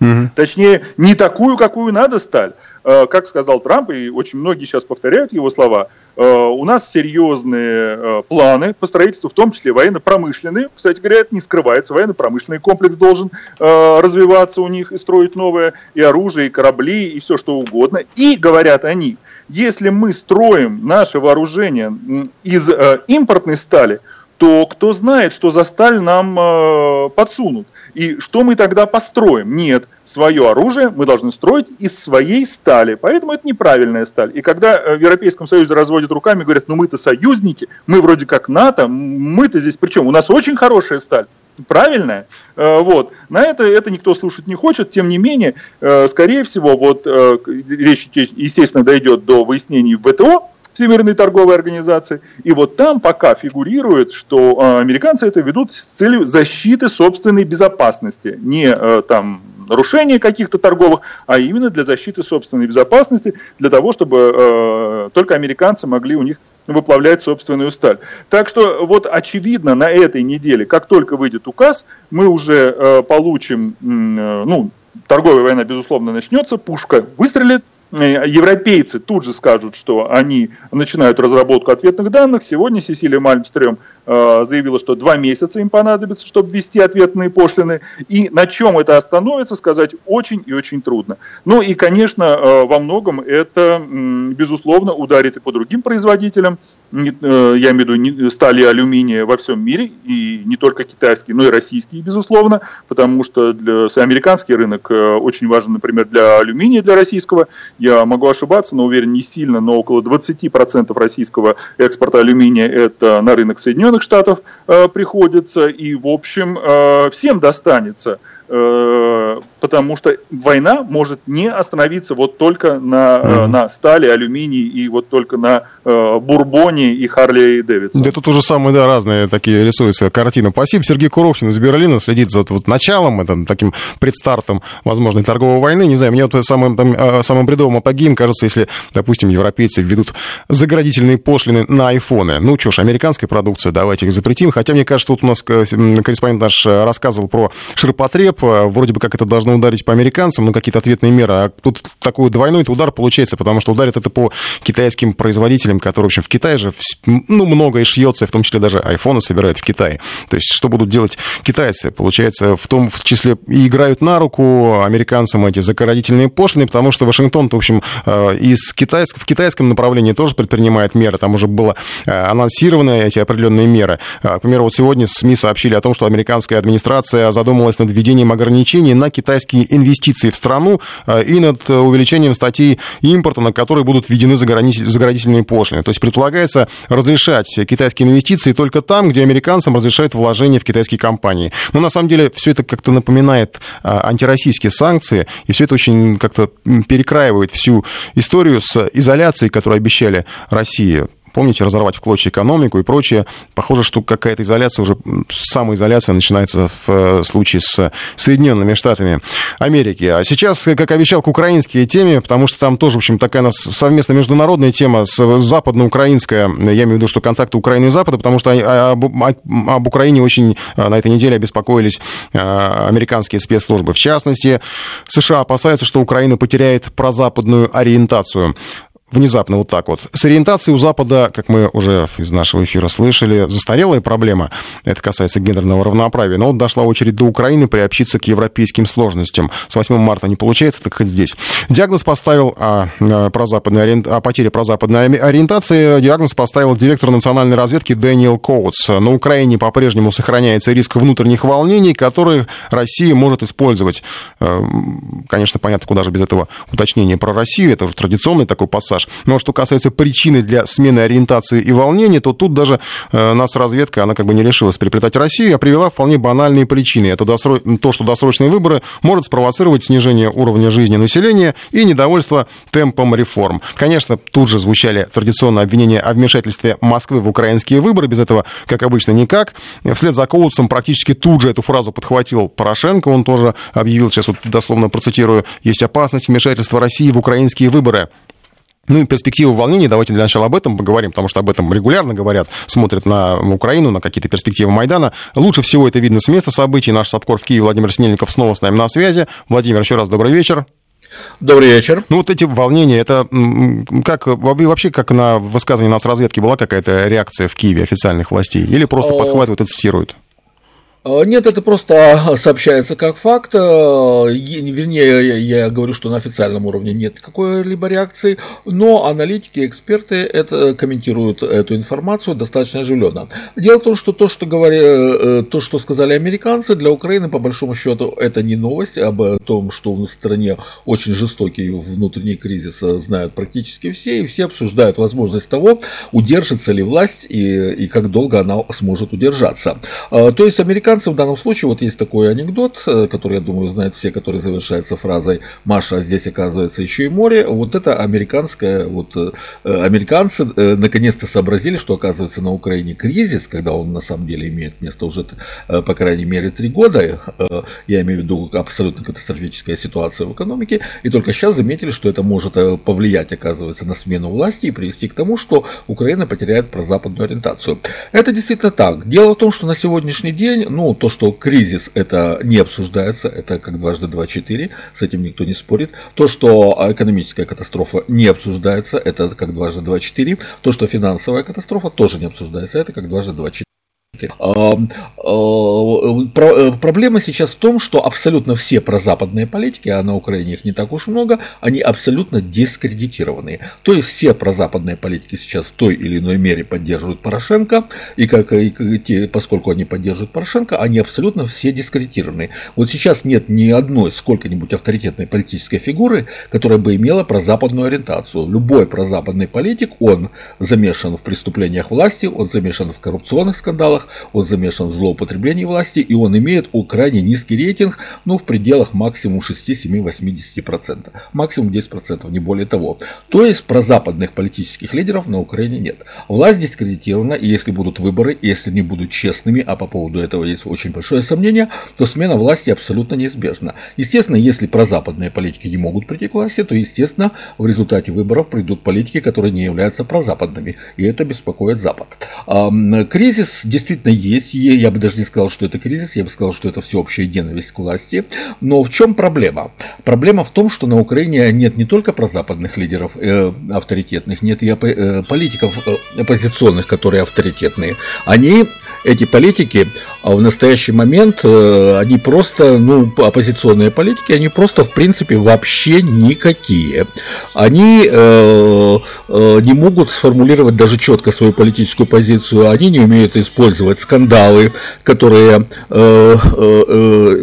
Угу. Точнее, не такую, какую надо сталь. Э, как сказал Трамп, и очень многие сейчас повторяют его слова, э, у нас серьезные э, планы по строительству, в том числе военно-промышленные. Кстати говоря, это не скрывается. Военно-промышленный комплекс должен развиваться у них и строить новое, и оружие, и корабли, и все что угодно. И, говорят они, если мы строим наше вооружение из импортной стали, то кто знает, что за сталь нам подсунут. И что мы тогда построим? Нет, свое оружие мы должны строить из своей стали. Поэтому это неправильная сталь. И когда э, в Европейском Союзе разводят руками, говорят, ну мы-то союзники, мы вроде как НАТО, мы-то здесь причем? У нас очень хорошая сталь правильная. Э, вот. На это, это никто слушать не хочет. Тем не менее, э, скорее всего, вот речь, естественно, дойдет до выяснений в ВТО, Всемирной торговой организации. И вот там пока фигурирует, что а, американцы это ведут с целью защиты собственной безопасности. Не э, там нарушения каких-то торговых, а именно для защиты собственной безопасности, для того, чтобы э, только американцы могли у них выплавлять собственную сталь. Так что вот очевидно на этой неделе, как только выйдет указ, мы уже э, получим, э, ну, торговая война, безусловно, начнется, пушка выстрелит, европейцы тут же скажут, что они начинают разработку ответных данных. Сегодня Сесилия Мальмстрём э, заявила, что два месяца им понадобится, чтобы ввести ответные пошлины. И на чем это остановится, сказать очень и очень трудно. Ну и, конечно, э, во многом это, безусловно, ударит и по другим производителям. Я имею в виду стали алюминия во всем мире, и не только китайские, но и российские, безусловно, потому что для, американский рынок очень важен, например, для алюминия, для российского, я могу ошибаться, но уверен не сильно, но около 20% российского экспорта алюминия это на рынок Соединенных Штатов э, приходится. И, в общем, э, всем достанется. Э, потому что война может не остановиться вот только на, mm-hmm. на стали, алюминии и вот только на э, бурбоне и Харли и Дэвидсон. Да тут уже самые да, разные такие рисуются картины. Спасибо. Сергей Куровчин из Берлина следит за вот началом, это, таким предстартом возможной торговой войны. Не знаю, мне вот самым, там, самым бредовым апогеем кажется, если, допустим, европейцы введут заградительные пошлины на айфоны. Ну что ж, американская продукция, давайте их запретим. Хотя, мне кажется, тут у нас корреспондент наш рассказывал про ширпотреб, Трамп, вроде бы как это должно ударить по американцам, ну, какие-то ответные меры, а тут такой двойной удар получается, потому что ударит это по китайским производителям, которые, в общем, в Китае же, ну, многое шьется, в том числе даже айфоны собирают в Китае. То есть, что будут делать китайцы? Получается, в том в числе и играют на руку американцам эти заградительные пошлины, потому что Вашингтон, в общем, э, из китайск, в китайском направлении тоже предпринимает меры, там уже было э, анонсированы эти определенные меры. Э, к примеру, вот сегодня СМИ сообщили о том, что американская администрация задумалась над введением введением ограничений на китайские инвестиции в страну э, и над увеличением статей импорта, на которые будут введены заградительные пошлины. То есть предполагается разрешать китайские инвестиции только там, где американцам разрешают вложения в китайские компании. Но на самом деле все это как-то напоминает э, антироссийские санкции, и все это очень как-то перекраивает всю историю с изоляцией, которую обещали России помните, разорвать в клочья экономику и прочее. Похоже, что какая-то изоляция, уже самоизоляция начинается в э, случае с Соединенными Штатами Америки. А сейчас, как обещал, к украинской теме, потому что там тоже, в общем, такая у нас совместно международная тема, западно-украинская, я имею в виду, что контакты Украины и Запада, потому что об, об Украине очень э, на этой неделе обеспокоились э, американские спецслужбы. В частности, США опасаются, что Украина потеряет прозападную ориентацию. Внезапно вот так вот. С ориентацией у Запада, как мы уже из нашего эфира слышали, застарелая проблема. Это касается гендерного равноправия. Но вот дошла очередь до Украины приобщиться к европейским сложностям. С 8 марта не получается, так хоть здесь. Диагноз поставил о, о, прозападной ориент... о потере прозападной ориентации. Диагноз поставил директор национальной разведки Дэниел Коутс. На Украине по-прежнему сохраняется риск внутренних волнений, которые Россия может использовать. Э, конечно, понятно, куда же без этого уточнения про Россию. Это уже традиционный такой пассаж пассаж. Но что касается причины для смены ориентации и волнений, то тут даже э, нас разведка, она как бы не решилась приплетать Россию, а привела вполне банальные причины. Это досро... то, что досрочные выборы может спровоцировать снижение уровня жизни населения и недовольство темпом реформ. Конечно, тут же звучали традиционные обвинения о вмешательстве Москвы в украинские выборы. Без этого, как обычно, никак. Вслед за Коутсом практически тут же эту фразу подхватил Порошенко. Он тоже объявил, сейчас вот дословно процитирую, есть опасность вмешательства России в украинские выборы. Ну и перспективы волнений, давайте для начала об этом поговорим, потому что об этом регулярно говорят, смотрят на Украину, на какие-то перспективы Майдана. Лучше всего это видно с места событий. Наш САПКОР в Киеве Владимир Снельников снова с нами на связи. Владимир, еще раз добрый вечер. Добрый вечер. Ну, вот эти волнения, это как вообще, как на высказывании нас разведки была какая-то реакция в Киеве официальных властей? Или просто подхватывают и цитируют? А, нет, это просто сообщается как факт. А, вернее, я говорю, что на официальном уровне нет какой-либо реакции, но аналитики, эксперты это, комментируют эту информацию достаточно оживленно. Дело в том, что то, что, говори, э, то, что сказали американцы, для Украины, по большому счету, это не новость об том, что в стране очень жестокий внутренний кризис э, знают практически все, и все обсуждают возможность того, удержится ли власть и, и как долго она сможет удержаться. А, то есть американцы американцы в данном случае, вот есть такой анекдот, э, который, я думаю, знают все, который завершается фразой «Маша, а здесь оказывается еще и море». Вот это американское, вот э, американцы э, наконец-то сообразили, что оказывается на Украине кризис, когда он на самом деле имеет место уже, по крайней мере, три года. Я имею в виду абсолютно катастрофическая ситуация в экономике. И только сейчас заметили, что это может повлиять, оказывается, на смену власти и привести к тому, что Украина потеряет прозападную ориентацию. Это действительно так. Дело в том, что на сегодняшний день, ну, то, что кризис это не обсуждается, это как дважды два четыре, с этим никто не спорит. То, что экономическая катастрофа не обсуждается, это как дважды два четыре. То, что финансовая катастрофа тоже не обсуждается, это как дважды два четыре. А, а, э, проблема сейчас в том, что абсолютно все прозападные политики, а на Украине их не так уж много, они абсолютно дискредитированы. То есть все прозападные политики сейчас в той или иной мере поддерживают Порошенко, и, как, и те, поскольку они поддерживают Порошенко, они абсолютно все дискредитированы. Вот сейчас нет ни одной сколько-нибудь авторитетной политической фигуры, которая бы имела прозападную ориентацию. Любой прозападный политик, он замешан в преступлениях власти, он замешан в коррупционных скандалах, он замешан в злоупотреблении власти, и он имеет у крайне низкий рейтинг, ну, в пределах максимум 6, 7, 80%. Максимум 10%, не более того. То есть прозападных политических лидеров на Украине нет. Власть дискредитирована, и если будут выборы, если не будут честными, а по поводу этого есть очень большое сомнение, то смена власти абсолютно неизбежна. Естественно, если прозападные политики не могут прийти к власти, то, естественно, в результате выборов придут политики, которые не являются прозападными, и это беспокоит Запад. Кризис действительно действительно есть. Я бы даже не сказал, что это кризис, я бы сказал, что это всеобщая ненависть к власти. Но в чем проблема? Проблема в том, что на Украине нет не только прозападных лидеров э, авторитетных, нет и э, политиков э, оппозиционных, которые авторитетные. Они эти политики а в настоящий момент, э, они просто, ну, оппозиционные политики, они просто, в принципе, вообще никакие. Они э, э, не могут сформулировать даже четко свою политическую позицию, они не умеют использовать скандалы, которые э, э, э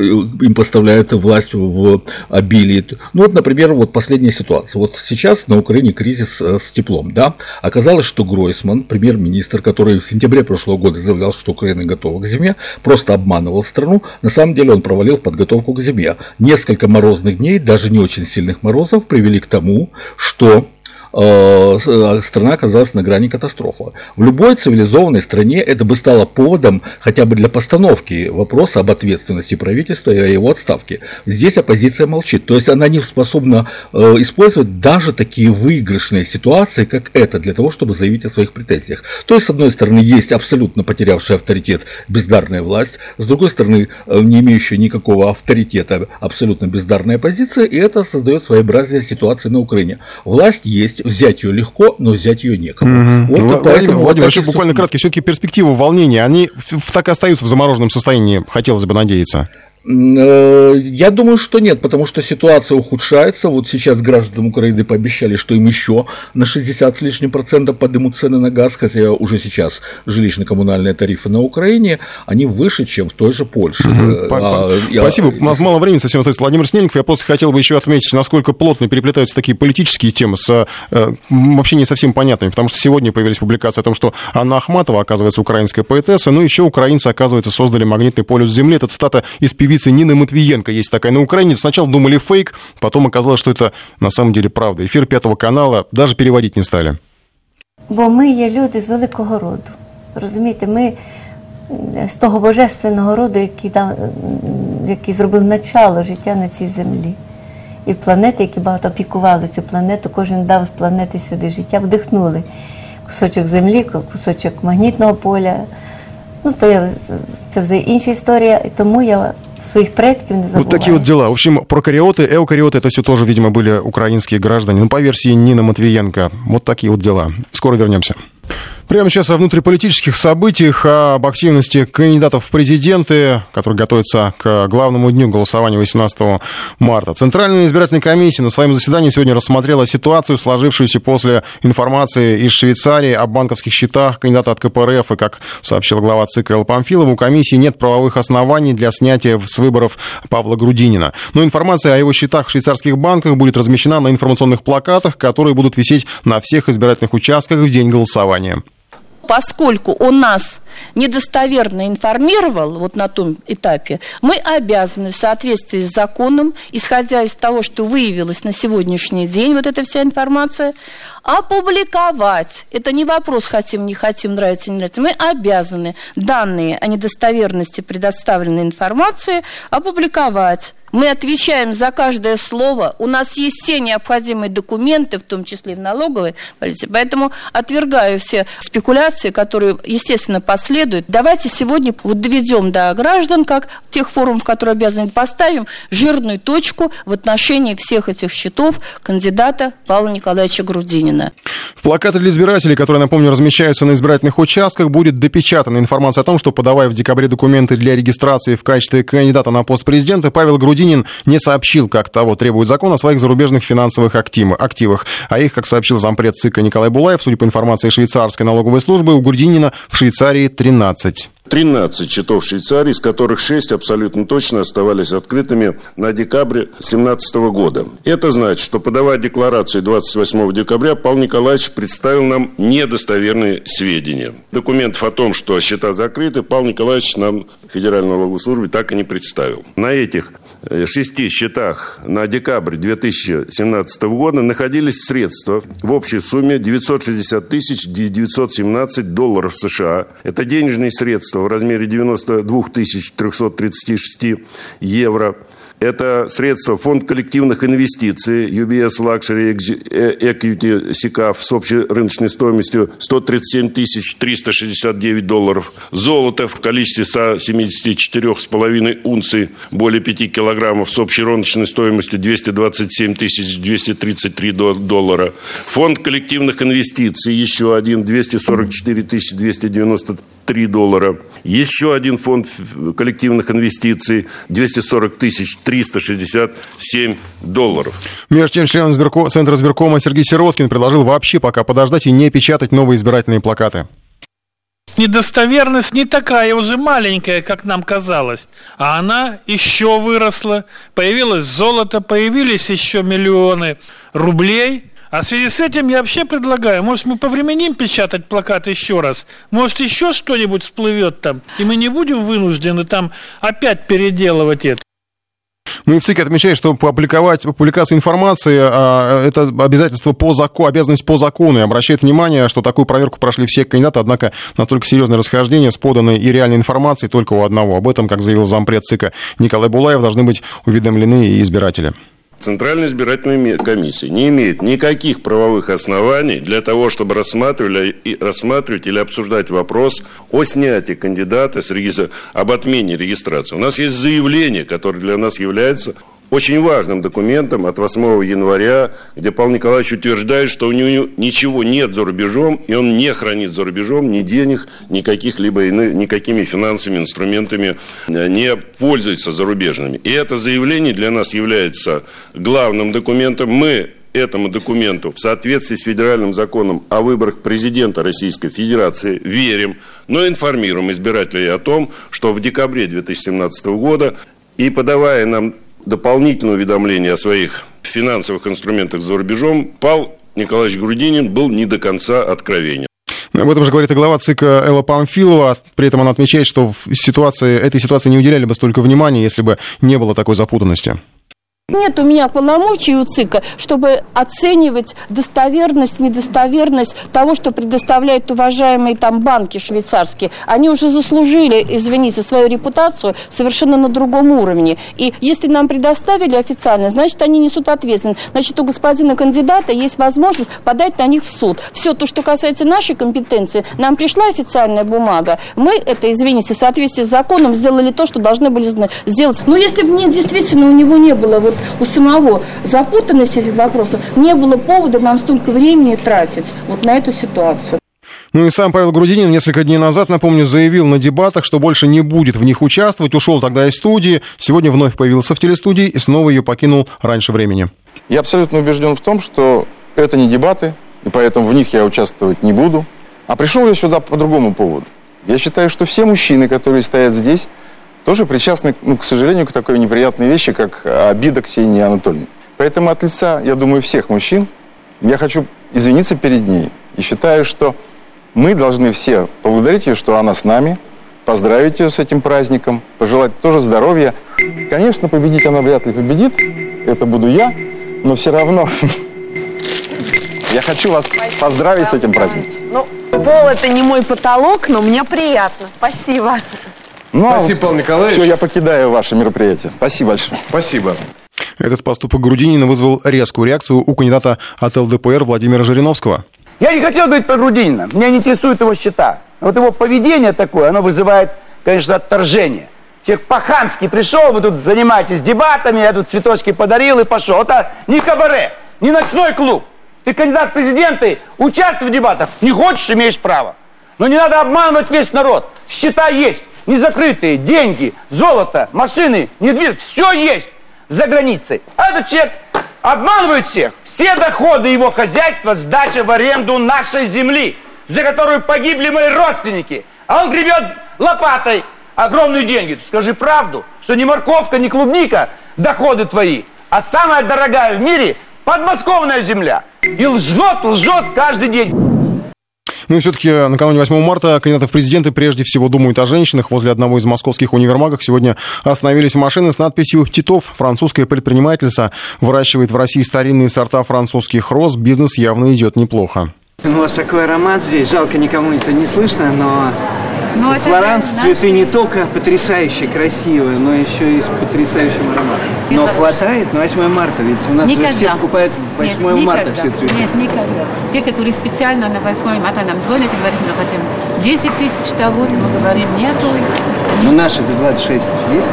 им поставляет власть в обилии. Ну, вот, например, вот последняя ситуация. Вот сейчас на Украине кризис с теплом, да. Оказалось, что Гройсман, премьер-министр, который в сентябре прошлого года заявлял, что Украина готова к зиме, просто обманывал страну. На самом деле он провалил подготовку к зиме. Несколько морозных дней, даже не очень сильных морозов, привели к тому, что страна оказалась на грани катастрофы. В любой цивилизованной стране это бы стало поводом хотя бы для постановки вопроса об ответственности правительства и о его отставке. Здесь оппозиция молчит. То есть она не способна э, использовать даже такие выигрышные ситуации, как это, для того, чтобы заявить о своих претензиях. То есть, с одной стороны, есть абсолютно потерявшая авторитет бездарная власть, с другой стороны, не имеющая никакого авторитета абсолютно бездарная оппозиция, и это создает своеобразие ситуации на Украине. Власть есть, взять ее легко, но взять ее некому. Мгм. Вот Ну, Владимир, Владимир, еще буквально кратко, все-таки перспективы волнения, они так и остаются в замороженном состоянии, хотелось бы надеяться. Э, Я думаю, что нет, потому что ситуация ухудшается. Вот сейчас гражданам Украины пообещали, что им еще на 60 с лишним процентов поднимут цены на газ, хотя уже сейчас жилищно-коммунальные тарифы на Украине, они выше, чем в той же Польше. Э, а, я- Спасибо. У нас мало времени совсем остается. Владимир Снельников, я просто хотел бы еще отметить, насколько плотно переплетаются такие политические темы с э, вообще не совсем понятными, потому что сегодня появились публикации о том, что Анна Ахматова, оказывается, украинская поэтесса, ну еще украинцы, оказывается, создали магнитный полюс Земли. Это цитата из певицы Нины Матвиенко. Есть такая на Украине. Сначала думали фейк, потом оказалось, что это на самом деле правда. Эфир Пятого канала даже переводить не стали. Бо ми є люди з великого роду. Розумієте, ми е, з того божественного роду, який, дав, м, який зробив начало життя на цій землі. І планети, які багато опікували цю планету, кожен дав з планети сюди життя, вдихнули кусочок землі, кусочок магнітного поля. Ну, то я, це вже інша історія, і тому я своїх предків не забуваю. Вот такие вот дела. В общем, прокариоты, эукариоты, это все тоже, видимо, были украинские граждане. Ну, по версии Нины Матвиенко. Вот такие вот дела. Скоро вернемся. Прямо сейчас о внутриполитических событиях, об активности кандидатов в президенты, которые готовятся к главному дню голосования 18 марта. Центральная избирательная комиссия на своем заседании сегодня рассмотрела ситуацию, сложившуюся после информации из Швейцарии о банковских счетах кандидата от КПРФ. И, как сообщил глава ЦИК Эл Памфилова, у комиссии нет правовых оснований для снятия с выборов Павла Грудинина. Но информация о его счетах в швейцарских банках будет размещена на информационных плакатах, которые будут висеть на всех избирательных участках в день голосования. Поскольку он нас недостоверно информировал вот на том этапе, мы обязаны в соответствии с законом, исходя из того, что выявилось на сегодняшний день, вот эта вся информация, опубликовать. Это не вопрос, хотим, не хотим, нравится, не нравится. Мы обязаны данные о недостоверности предоставленной информации опубликовать. Мы отвечаем за каждое слово. У нас есть все необходимые документы, в том числе и в налоговой полиции. Поэтому отвергаю все спекуляции, которые, естественно, последуют. Давайте сегодня вот доведем до граждан, как тех форумов, которые обязаны, поставим жирную точку в отношении всех этих счетов кандидата Павла Николаевича Грудинина. В плакаты для избирателей, которые, напомню, размещаются на избирательных участках, будет допечатана информация о том, что, подавая в декабре документы для регистрации в качестве кандидата на пост президента, Павел Грудинин не сообщил, как того требует закон, о своих зарубежных финансовых актив- активах. А их, как сообщил зампред ЦИКа Николай Булаев, судя по информации швейцарской налоговой службы, у Грудинина в Швейцарии 13. 13 счетов Швейцарии, из которых 6 абсолютно точно оставались открытыми на декабре 2017 года. Это значит, что подавая декларацию 28 декабря, Павел Николаевич представил нам недостоверные сведения. Документов о том, что счета закрыты, Павел Николаевич нам Федеральной налоговой службе так и не представил. На этих шести счетах на декабрь 2017 года находились средства в общей сумме 960 тысяч 917 долларов США. Это денежные средства в размере 92 тысяч 336 евро. Это средства фонд коллективных инвестиций UBS Luxury э, Equity SICAF с общей рыночной стоимостью 137 369 долларов. Золото в количестве 174,5 унций, более 5 килограммов с общей рыночной стоимостью 227 233 доллара. Фонд коллективных инвестиций еще один 244 293 3 доллара. Еще один фонд коллективных инвестиций 240 тысяч 367 долларов. Между тем, член Сберко... Центра сберкома Сергей Сироткин предложил вообще пока подождать и не печатать новые избирательные плакаты. Недостоверность не такая уже маленькая, как нам казалось, а она еще выросла. Появилось золото, появились еще миллионы рублей – а в связи с этим я вообще предлагаю, может, мы повременим печатать плакат еще раз? Может, еще что-нибудь всплывет там, и мы не будем вынуждены там опять переделывать это? Ну и ЦИК отмечает, что публиковать, публикация информации а, это обязательство по закону, обязанность по закону, и обращает внимание, что такую проверку прошли все кандидаты, однако настолько серьезное расхождение с поданной и реальной информацией только у одного. Об этом, как заявил зампред ЦИКа Николай Булаев, должны быть уведомлены и избиратели. Центральная избирательная комиссия не имеет никаких правовых оснований для того, чтобы рассматривать, или обсуждать вопрос о снятии кандидата с регистра... об отмене регистрации. У нас есть заявление, которое для нас является очень важным документом от 8 января, где Павел Николаевич утверждает, что у него ничего нет за рубежом, и он не хранит за рубежом ни денег, ни каких-либо никакими финансовыми инструментами э, не пользуется зарубежными. И это заявление для нас является главным документом. Мы этому документу в соответствии с федеральным законом о выборах президента Российской Федерации верим, но информируем избирателей о том, что в декабре 2017 года и подавая нам дополнительное уведомление о своих финансовых инструментах за рубежом, Пал Николаевич Грудинин был не до конца откровенен. Об этом же говорит и глава ЦИК Элла Памфилова. При этом она отмечает, что в ситуации, этой ситуации не уделяли бы столько внимания, если бы не было такой запутанности. Нет у меня полномочий у ЦИКа, чтобы оценивать достоверность, недостоверность того, что предоставляют уважаемые там банки швейцарские. Они уже заслужили, извините, свою репутацию совершенно на другом уровне. И если нам предоставили официально, значит, они несут ответственность. Значит, у господина кандидата есть возможность подать на них в суд. Все то, что касается нашей компетенции, нам пришла официальная бумага. Мы это, извините, в соответствии с законом сделали то, что должны были сделать. Но если бы мне действительно у него не было вот у самого запутанности этих вопросов, не было повода нам столько времени тратить вот на эту ситуацию. Ну и сам Павел Грудинин несколько дней назад, напомню, заявил на дебатах, что больше не будет в них участвовать, ушел тогда из студии, сегодня вновь появился в телестудии и снова ее покинул раньше времени. Я абсолютно убежден в том, что это не дебаты, и поэтому в них я участвовать не буду. А пришел я сюда по другому поводу. Я считаю, что все мужчины, которые стоят здесь, тоже причастны, ну, к сожалению, к такой неприятной вещи, как обида Ксении Анатольевны. Поэтому от лица, я думаю, всех мужчин, я хочу извиниться перед ней. И считаю, что мы должны все поблагодарить ее, что она с нами, поздравить ее с этим праздником, пожелать тоже здоровья. Конечно, победить она вряд ли победит, это буду я, но все равно я хочу вас поздравить с этим праздником. Ну, пол это не мой потолок, но мне приятно. Спасибо. Ну, Спасибо, Павел Николаевич. Все, я покидаю ваше мероприятие. Спасибо большое. Спасибо. Этот поступок Грудинина вызвал резкую реакцию у кандидата от ЛДПР Владимира Жириновского. Я не хотел говорить про Грудинина. Меня не интересует его счета. Вот его поведение такое, оно вызывает, конечно, отторжение. Человек по-хански пришел, вы тут занимаетесь дебатами, я тут цветочки подарил и пошел. Это не кабаре, не ночной клуб. Ты кандидат в президенты, участвуй в дебатах. Не хочешь, имеешь право. Но не надо обманывать весь народ. Счета есть незакрытые, деньги, золото, машины, недвижимость, все есть за границей. Этот человек обманывает всех. Все доходы его хозяйства сдача в аренду нашей земли, за которую погибли мои родственники. А он гребет лопатой огромные деньги. Скажи правду, что не морковка, не клубника доходы твои, а самая дорогая в мире подмосковная земля. И лжет, лжет каждый день. Ну и все-таки накануне 8 марта кандидаты в президенты прежде всего думают о женщинах. Возле одного из московских универмагов сегодня остановились машины с надписью «Титов». Французская предпринимательница выращивает в России старинные сорта французских роз. Бизнес явно идет неплохо. Ну, у вас такой аромат здесь. Жалко, никому это не слышно, но но ну, Флоранс цветы не только потрясающе красивые, но еще и с потрясающим ароматом. Но хватает на 8 марта, ведь у нас никогда. все покупают 8 Нет, марта никогда. все цветы. Нет, никогда. Те, которые специально на 8 марта нам звонят и говорят, мы хотим 10 тысяч того, мы говорим, нету. Ну, наши-то 26 есть?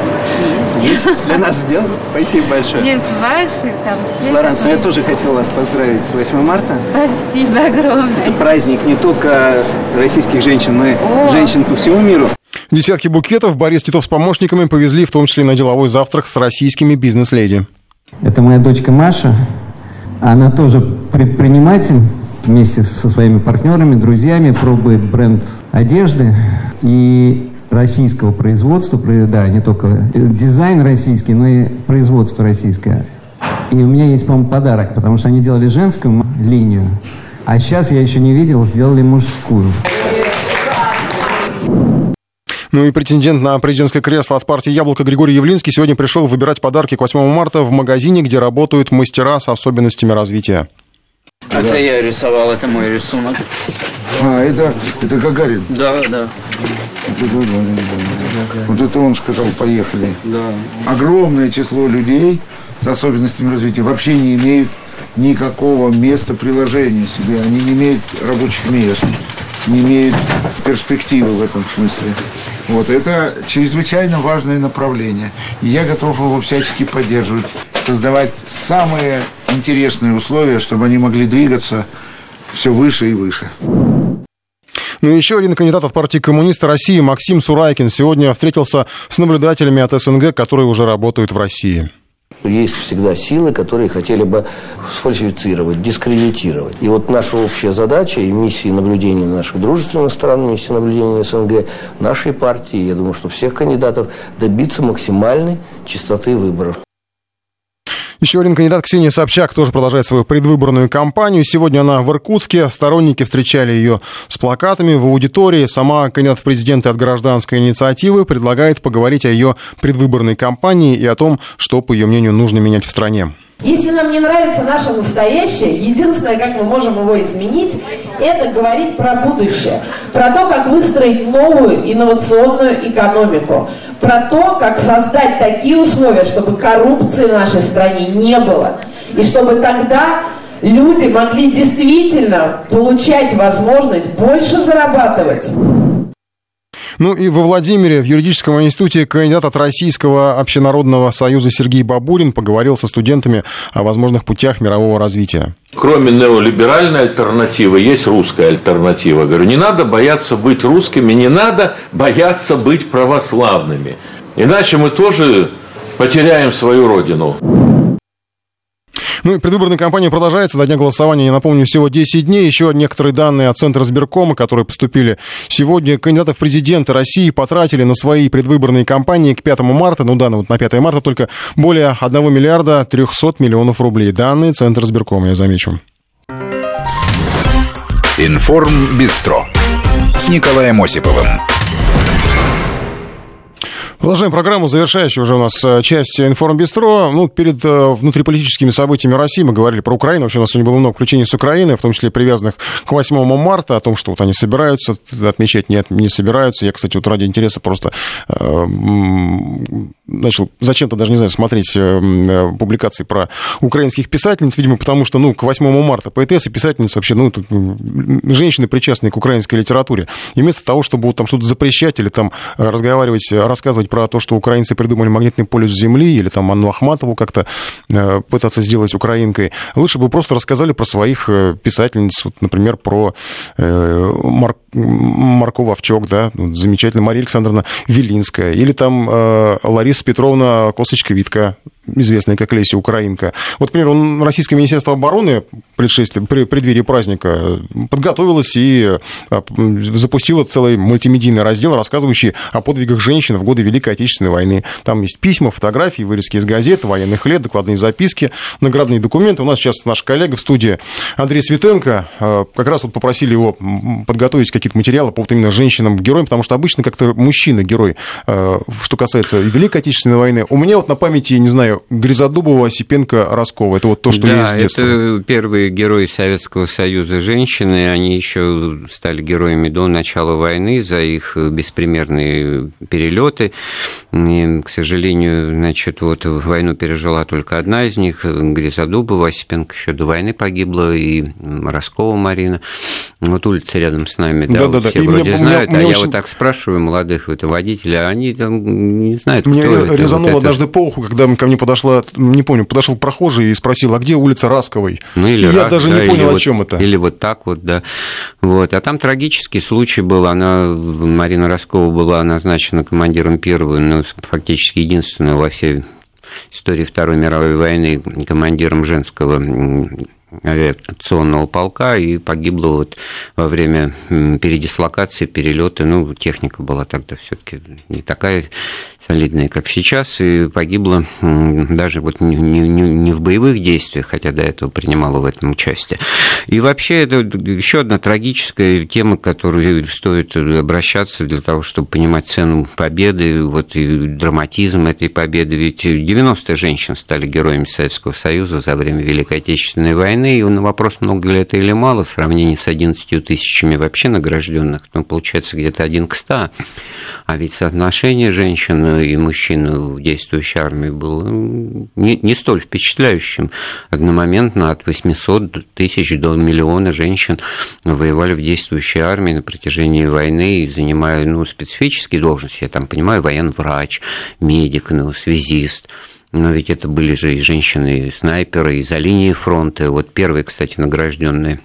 Есть. Есть. Для нас сделано. Спасибо большое. Есть ваши, там все. Флоранс, которые... я тоже хотел вас поздравить с 8 марта. Спасибо огромное. Это праздник не только российских женщин, но и О. женщин по всему миру. Десятки букетов Борис Титов с помощниками повезли в том числе на деловой завтрак с российскими бизнес-леди. Это моя дочка Маша. Она тоже предприниматель. Вместе со своими партнерами, друзьями пробует бренд одежды. И российского производства, да, не только дизайн российский, но и производство российское. И у меня есть, по-моему, подарок, потому что они делали женскую линию, а сейчас я еще не видел, сделали мужскую. Ну и претендент на президентское кресло от партии «Яблоко» Григорий Явлинский сегодня пришел выбирать подарки к 8 марта в магазине, где работают мастера с особенностями развития. Это я рисовал, это мой рисунок. А, это, это Гагарин? Да, да. Вот это он сказал, поехали. Да. Огромное число людей с особенностями развития вообще не имеют никакого места приложения себе. Они не имеют рабочих мест, не имеют перспективы в этом смысле. Вот это чрезвычайно важное направление. И я готов его всячески поддерживать. создавать самые интересные условия, чтобы они могли двигаться все выше и выше. Ну и еще один кандидат от партии коммуниста России Максим Сурайкин сегодня встретился с наблюдателями от СНГ, которые уже работают в России. Есть всегда силы, которые хотели бы сфальсифицировать, дискредитировать. И вот наша общая задача и миссии наблюдения наших дружественных стран, миссии наблюдения СНГ, нашей партии, я думаю, что всех кандидатов, добиться максимальной чистоты выборов. Еще один кандидат Ксения Собчак тоже продолжает свою предвыборную кампанию. Сегодня она в Иркутске. Сторонники встречали ее с плакатами в аудитории. Сама кандидат в президенты от гражданской инициативы предлагает поговорить о ее предвыборной кампании и о том, что, по ее мнению, нужно менять в стране. Если нам не нравится наше настоящее, единственное, как мы можем его изменить, это говорить про будущее, про то, как выстроить новую инновационную экономику, про то, как создать такие условия, чтобы коррупции в нашей стране не было, и чтобы тогда люди могли действительно получать возможность больше зарабатывать. Ну и во Владимире в юридическом институте кандидат от Российского общенародного союза Сергей Бабурин поговорил со студентами о возможных путях мирового развития. Кроме неолиберальной альтернативы, есть русская альтернатива. Говорю, не надо бояться быть русскими, не надо бояться быть православными. Иначе мы тоже потеряем свою родину. Ну и предвыборная кампания продолжается. До дня голосования, я напомню, всего 10 дней. Еще некоторые данные от Центра сберкома, которые поступили сегодня. Кандидатов в президенты России потратили на свои предвыборные кампании к 5 марта, ну да, ну вот на 5 марта только более 1 миллиарда 300 миллионов рублей. Данные Центра сберкома, я замечу. Информ Бистро с Николаем Осиповым. Продолжаем программу, завершающая уже у нас э, часть информбистро. Ну, перед э, внутриполитическими событиями России мы говорили про Украину. Вообще у нас сегодня было много включений с Украины, в том числе привязанных к 8 марта, о том, что вот они собираются отмечать, нет, не собираются. Я, кстати, вот ради интереса просто э, начал зачем-то даже, не знаю, смотреть э, э, публикации про украинских писательниц, видимо, потому что, ну, к 8 марта поэтессы, писательницы вообще, ну, тут, женщины, причастные к украинской литературе. И вместо того, чтобы вот там что-то запрещать или там разговаривать, рассказывать про то, что украинцы придумали магнитный полюс Земли, или там Анну Ахматову как-то э, пытаться сделать украинкой. Лучше бы просто рассказали про своих э, писательниц, вот, например, про э, Мар... Марко Вовчок, да, замечательная Мария Александровна Велинская, или там Лариса Петровна Косочка-Витка, известная как Леся Украинка. Вот, к примеру, Российское Министерство обороны при преддверии праздника подготовилось и а, запустило целый мультимедийный раздел, рассказывающий о подвигах женщин в годы Великой Отечественной войны. Там есть письма, фотографии, вырезки из газет, военных лет, докладные записки, наградные документы. У нас сейчас наш коллега в студии Андрей Светенко. А, как раз вот попросили его подготовить какие-то материалы по вот именно женщинам-героям, потому что обычно как-то мужчина-герой, а, что касается Великой Отечественной войны. У меня вот на памяти, не знаю, Гризодубова, Осипенко, Роскова. Это вот то, что да, есть с детства. это первые герои Советского Союза женщины. Они еще стали героями до начала войны за их беспримерные перелеты. И, к сожалению, значит, вот войну пережила только одна из них, Гризодубова, Осипенко еще до войны погибла, и Роскова Марина. Вот улица рядом с нами, да, да, вот да, все да. вроде мне, знают, мне, а мне я очень... вот так спрашиваю молодых это водителей, а они там не знают, мне кто это. резануло вот однажды по уху, когда ко мне подошла, не помню, подошел прохожий и спросил, а где улица Расковой? Ну, или и я даже да, не понял, о чем это. Или вот так вот, да. Вот. А там трагический случай был. Она, Марина Роскова была назначена командиром первого, ну, фактически единственного во всей истории Второй мировой войны командиром женского авиационного полка и погибла вот во время передислокации, перелета. Ну, техника была тогда все-таки не такая солидная, как сейчас, и погибла даже вот не, не, не в боевых действиях, хотя до этого принимала в этом участие. И вообще это еще одна трагическая тема, к которой стоит обращаться для того, чтобы понимать цену победы, вот и драматизм этой победы. Ведь 90 женщин стали героями Советского Союза за время Великой Отечественной войны, и на вопрос, много ли это или мало, в сравнении с 11 тысячами вообще награжденных, ну, получается где-то один к 100. А ведь соотношение женщин и мужчин в действующей армии было не, не столь впечатляющим. Одномоментно от 800 тысяч до миллиона женщин воевали в действующей армии на протяжении войны и занимая ну, специфические должности. Я там понимаю, военврач, медик, ну, связист – но ведь это были же и женщины-снайперы, и за линией фронта. Вот первые, кстати, награжденные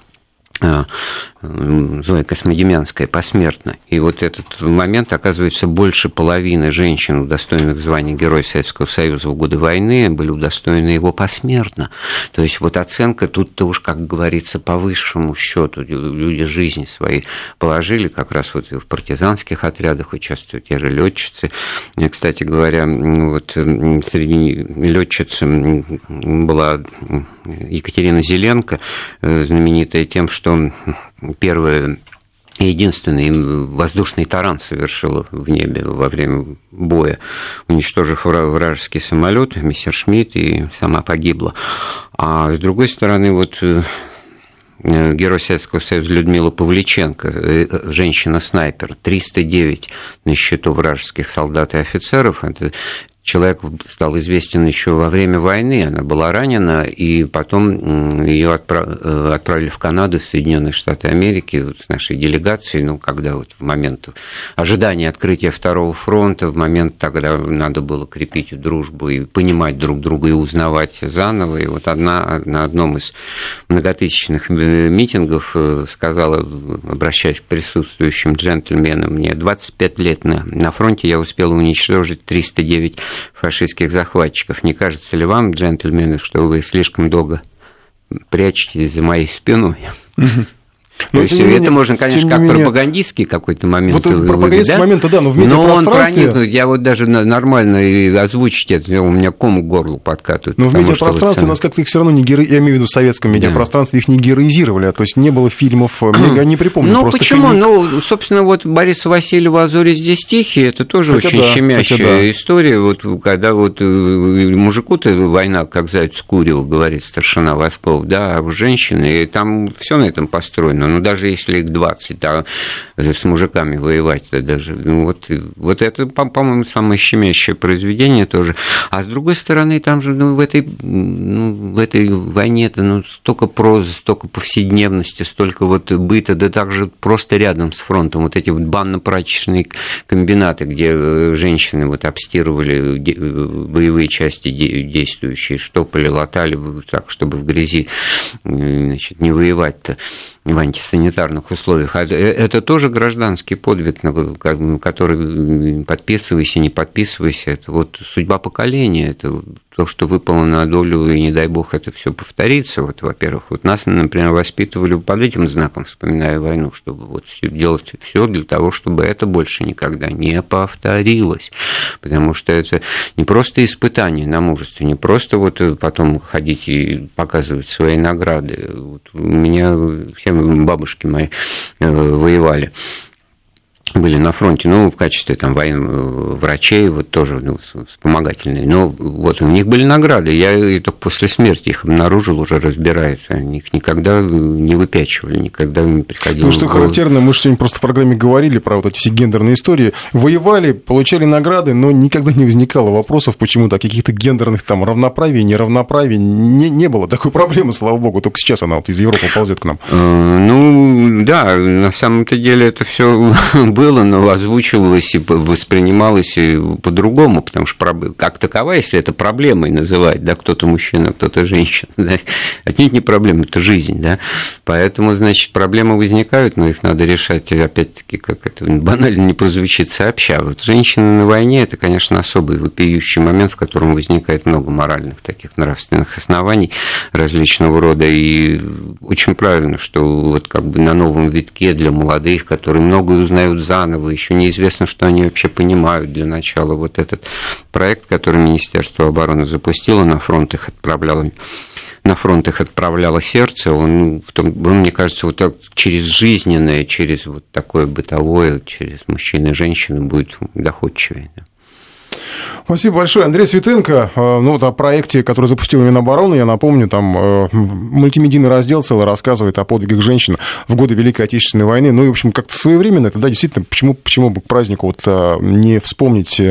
Зоя Космодемьянская посмертно. И вот этот момент, оказывается, больше половины женщин, удостоенных звания Героя Советского Союза в годы войны, были удостоены его посмертно. То есть вот оценка тут-то уж, как говорится, по высшему счету. Люди жизни свои положили, как раз вот в партизанских отрядах участвуют те же летчицы. Кстати говоря, вот среди летчиц была Екатерина Зеленко, э, знаменитая тем, что первый единственный воздушный таран совершил в небе во время боя, уничтожив вражеский самолет, мистер Шмидт, и сама погибла. А с другой стороны, вот э, герой Советского Союза Людмила Павличенко, э, женщина-снайпер, 309 на счету вражеских солдат и офицеров. Это человек стал известен еще во время войны. Она была ранена, и потом ее э, отправили в Канаду, в Соединенные Штаты Америки с нашей делегацией. Ну, когда вот в момент ожидания открытия второго фронта, в момент тогда надо было крепить дружбу и понимать друг друга и узнавать заново. И вот одна на одном из многотысячных митингов э, сказала, обращаясь к присутствующим джентльменам, мне 25 лет на, на фронте я успела уничтожить 309 фашистских захватчиков. Не кажется ли вам, джентльмены, что вы слишком долго прячетесь за моей спиной? Но, То есть менее, это можно, конечно, как менее... пропагандистский какой-то момент. Вот пропагандистский да? момент, да, но в. Но он проникнут, я вот даже нормально и озвучить это, у меня ком к горлу подкатывает. Но в медиапространстве вот... у нас как-то их все равно не геро... я имею в виду в советском медиапространстве, да. их не героизировали, то есть не было фильмов, э, я не припомню Ну почему? Фильм... Ну, собственно, вот Борис Васильева «Азори здесь тихие», это тоже хотя очень да, щемящая да. история, вот когда вот э, мужику-то война, как заяц курил, говорит старшина Восков, да, а женщины, и там все на этом построено ну, даже если их 20, да, с мужиками воевать, да, даже, ну, вот, вот это, по-моему, самое щемящее произведение тоже. А с другой стороны, там же, ну, в этой, ну, в этой войне это, ну, столько прозы, столько повседневности, столько вот быта, да также просто рядом с фронтом, вот эти вот банно-прачечные комбинаты, где э, женщины вот обстирывали боевые части действующие, штопали, латали так, чтобы в грязи значит, не воевать-то в антисанитарных условиях. А это тоже гражданский подвиг, который подписывайся, не подписывайся. Это вот судьба поколения, это то, что выпало на долю, и не дай бог это все повторится. Вот, во-первых, вот нас, например, воспитывали под этим знаком, вспоминая войну, чтобы вот делать все для того, чтобы это больше никогда не повторилось. Потому что это не просто испытание на мужество, не просто вот потом ходить и показывать свои награды. Вот у меня все бабушки мои э, воевали были на фронте, ну, в качестве там военных э, врачей, вот тоже ну, вспомогательные. Но вот у них были награды. Я и только после смерти их обнаружил, уже разбираются. Они их никогда не выпячивали, никогда не приходилось. Ну, что характерно, мы же сегодня просто в программе говорили про вот эти все гендерные истории. Воевали, получали награды, но никогда не возникало вопросов, почему-то каких-то гендерных там равноправий, неравноправий. Не, не было такой проблемы, слава богу. Только сейчас она вот из Европы ползет к нам. Э, ну, да, на самом-то деле это все было, но озвучивалось и воспринималось по-другому, потому что как таковая, если это проблемой называть, да, кто-то мужчина, кто-то женщина, да, отнюдь не проблема, это жизнь, да, поэтому, значит, проблемы возникают, но их надо решать, опять-таки, как это банально не прозвучит, сообща. Вот женщина на войне – это, конечно, особый вопиющий момент, в котором возникает много моральных таких нравственных оснований различного рода, и очень правильно, что вот как бы на новом витке для молодых, которые многое узнают заново, еще неизвестно, что они вообще понимают для начала. Вот этот проект, который Министерство обороны запустило, на фронт их отправляло на фронт их отправляло сердце, он, он, мне кажется, вот так через жизненное, через вот такое бытовое, через мужчину и женщину будет доходчивее. Спасибо большое. Андрей Светенко, э, ну вот о проекте, который запустил Минобороны, я напомню, там э, мультимедийный раздел целый рассказывает о подвигах женщин в годы Великой Отечественной войны. Ну и, в общем, как-то своевременно это, да, действительно, почему, почему бы к празднику вот э, не вспомнить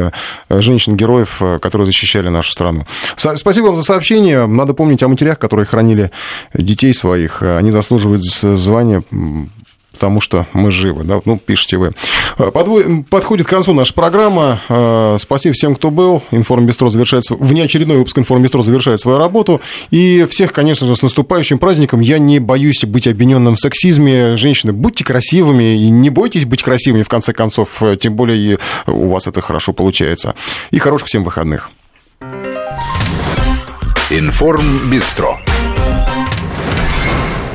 женщин-героев, которые защищали нашу страну. Спасибо вам за сообщение. Надо помнить о матерях, которые хранили детей своих. Они заслуживают звания потому что мы живы, да, ну, пишите вы. Подвой... Подходит к концу наша программа. Спасибо всем, кто был. Информбистро завершает... Внеочередной выпуск Информбистро завершает свою работу. И всех, конечно же, с наступающим праздником. Я не боюсь быть обвиненным в сексизме. Женщины, будьте красивыми и не бойтесь быть красивыми, в конце концов. Тем более у вас это хорошо получается. И хороших всем выходных. Информбистро.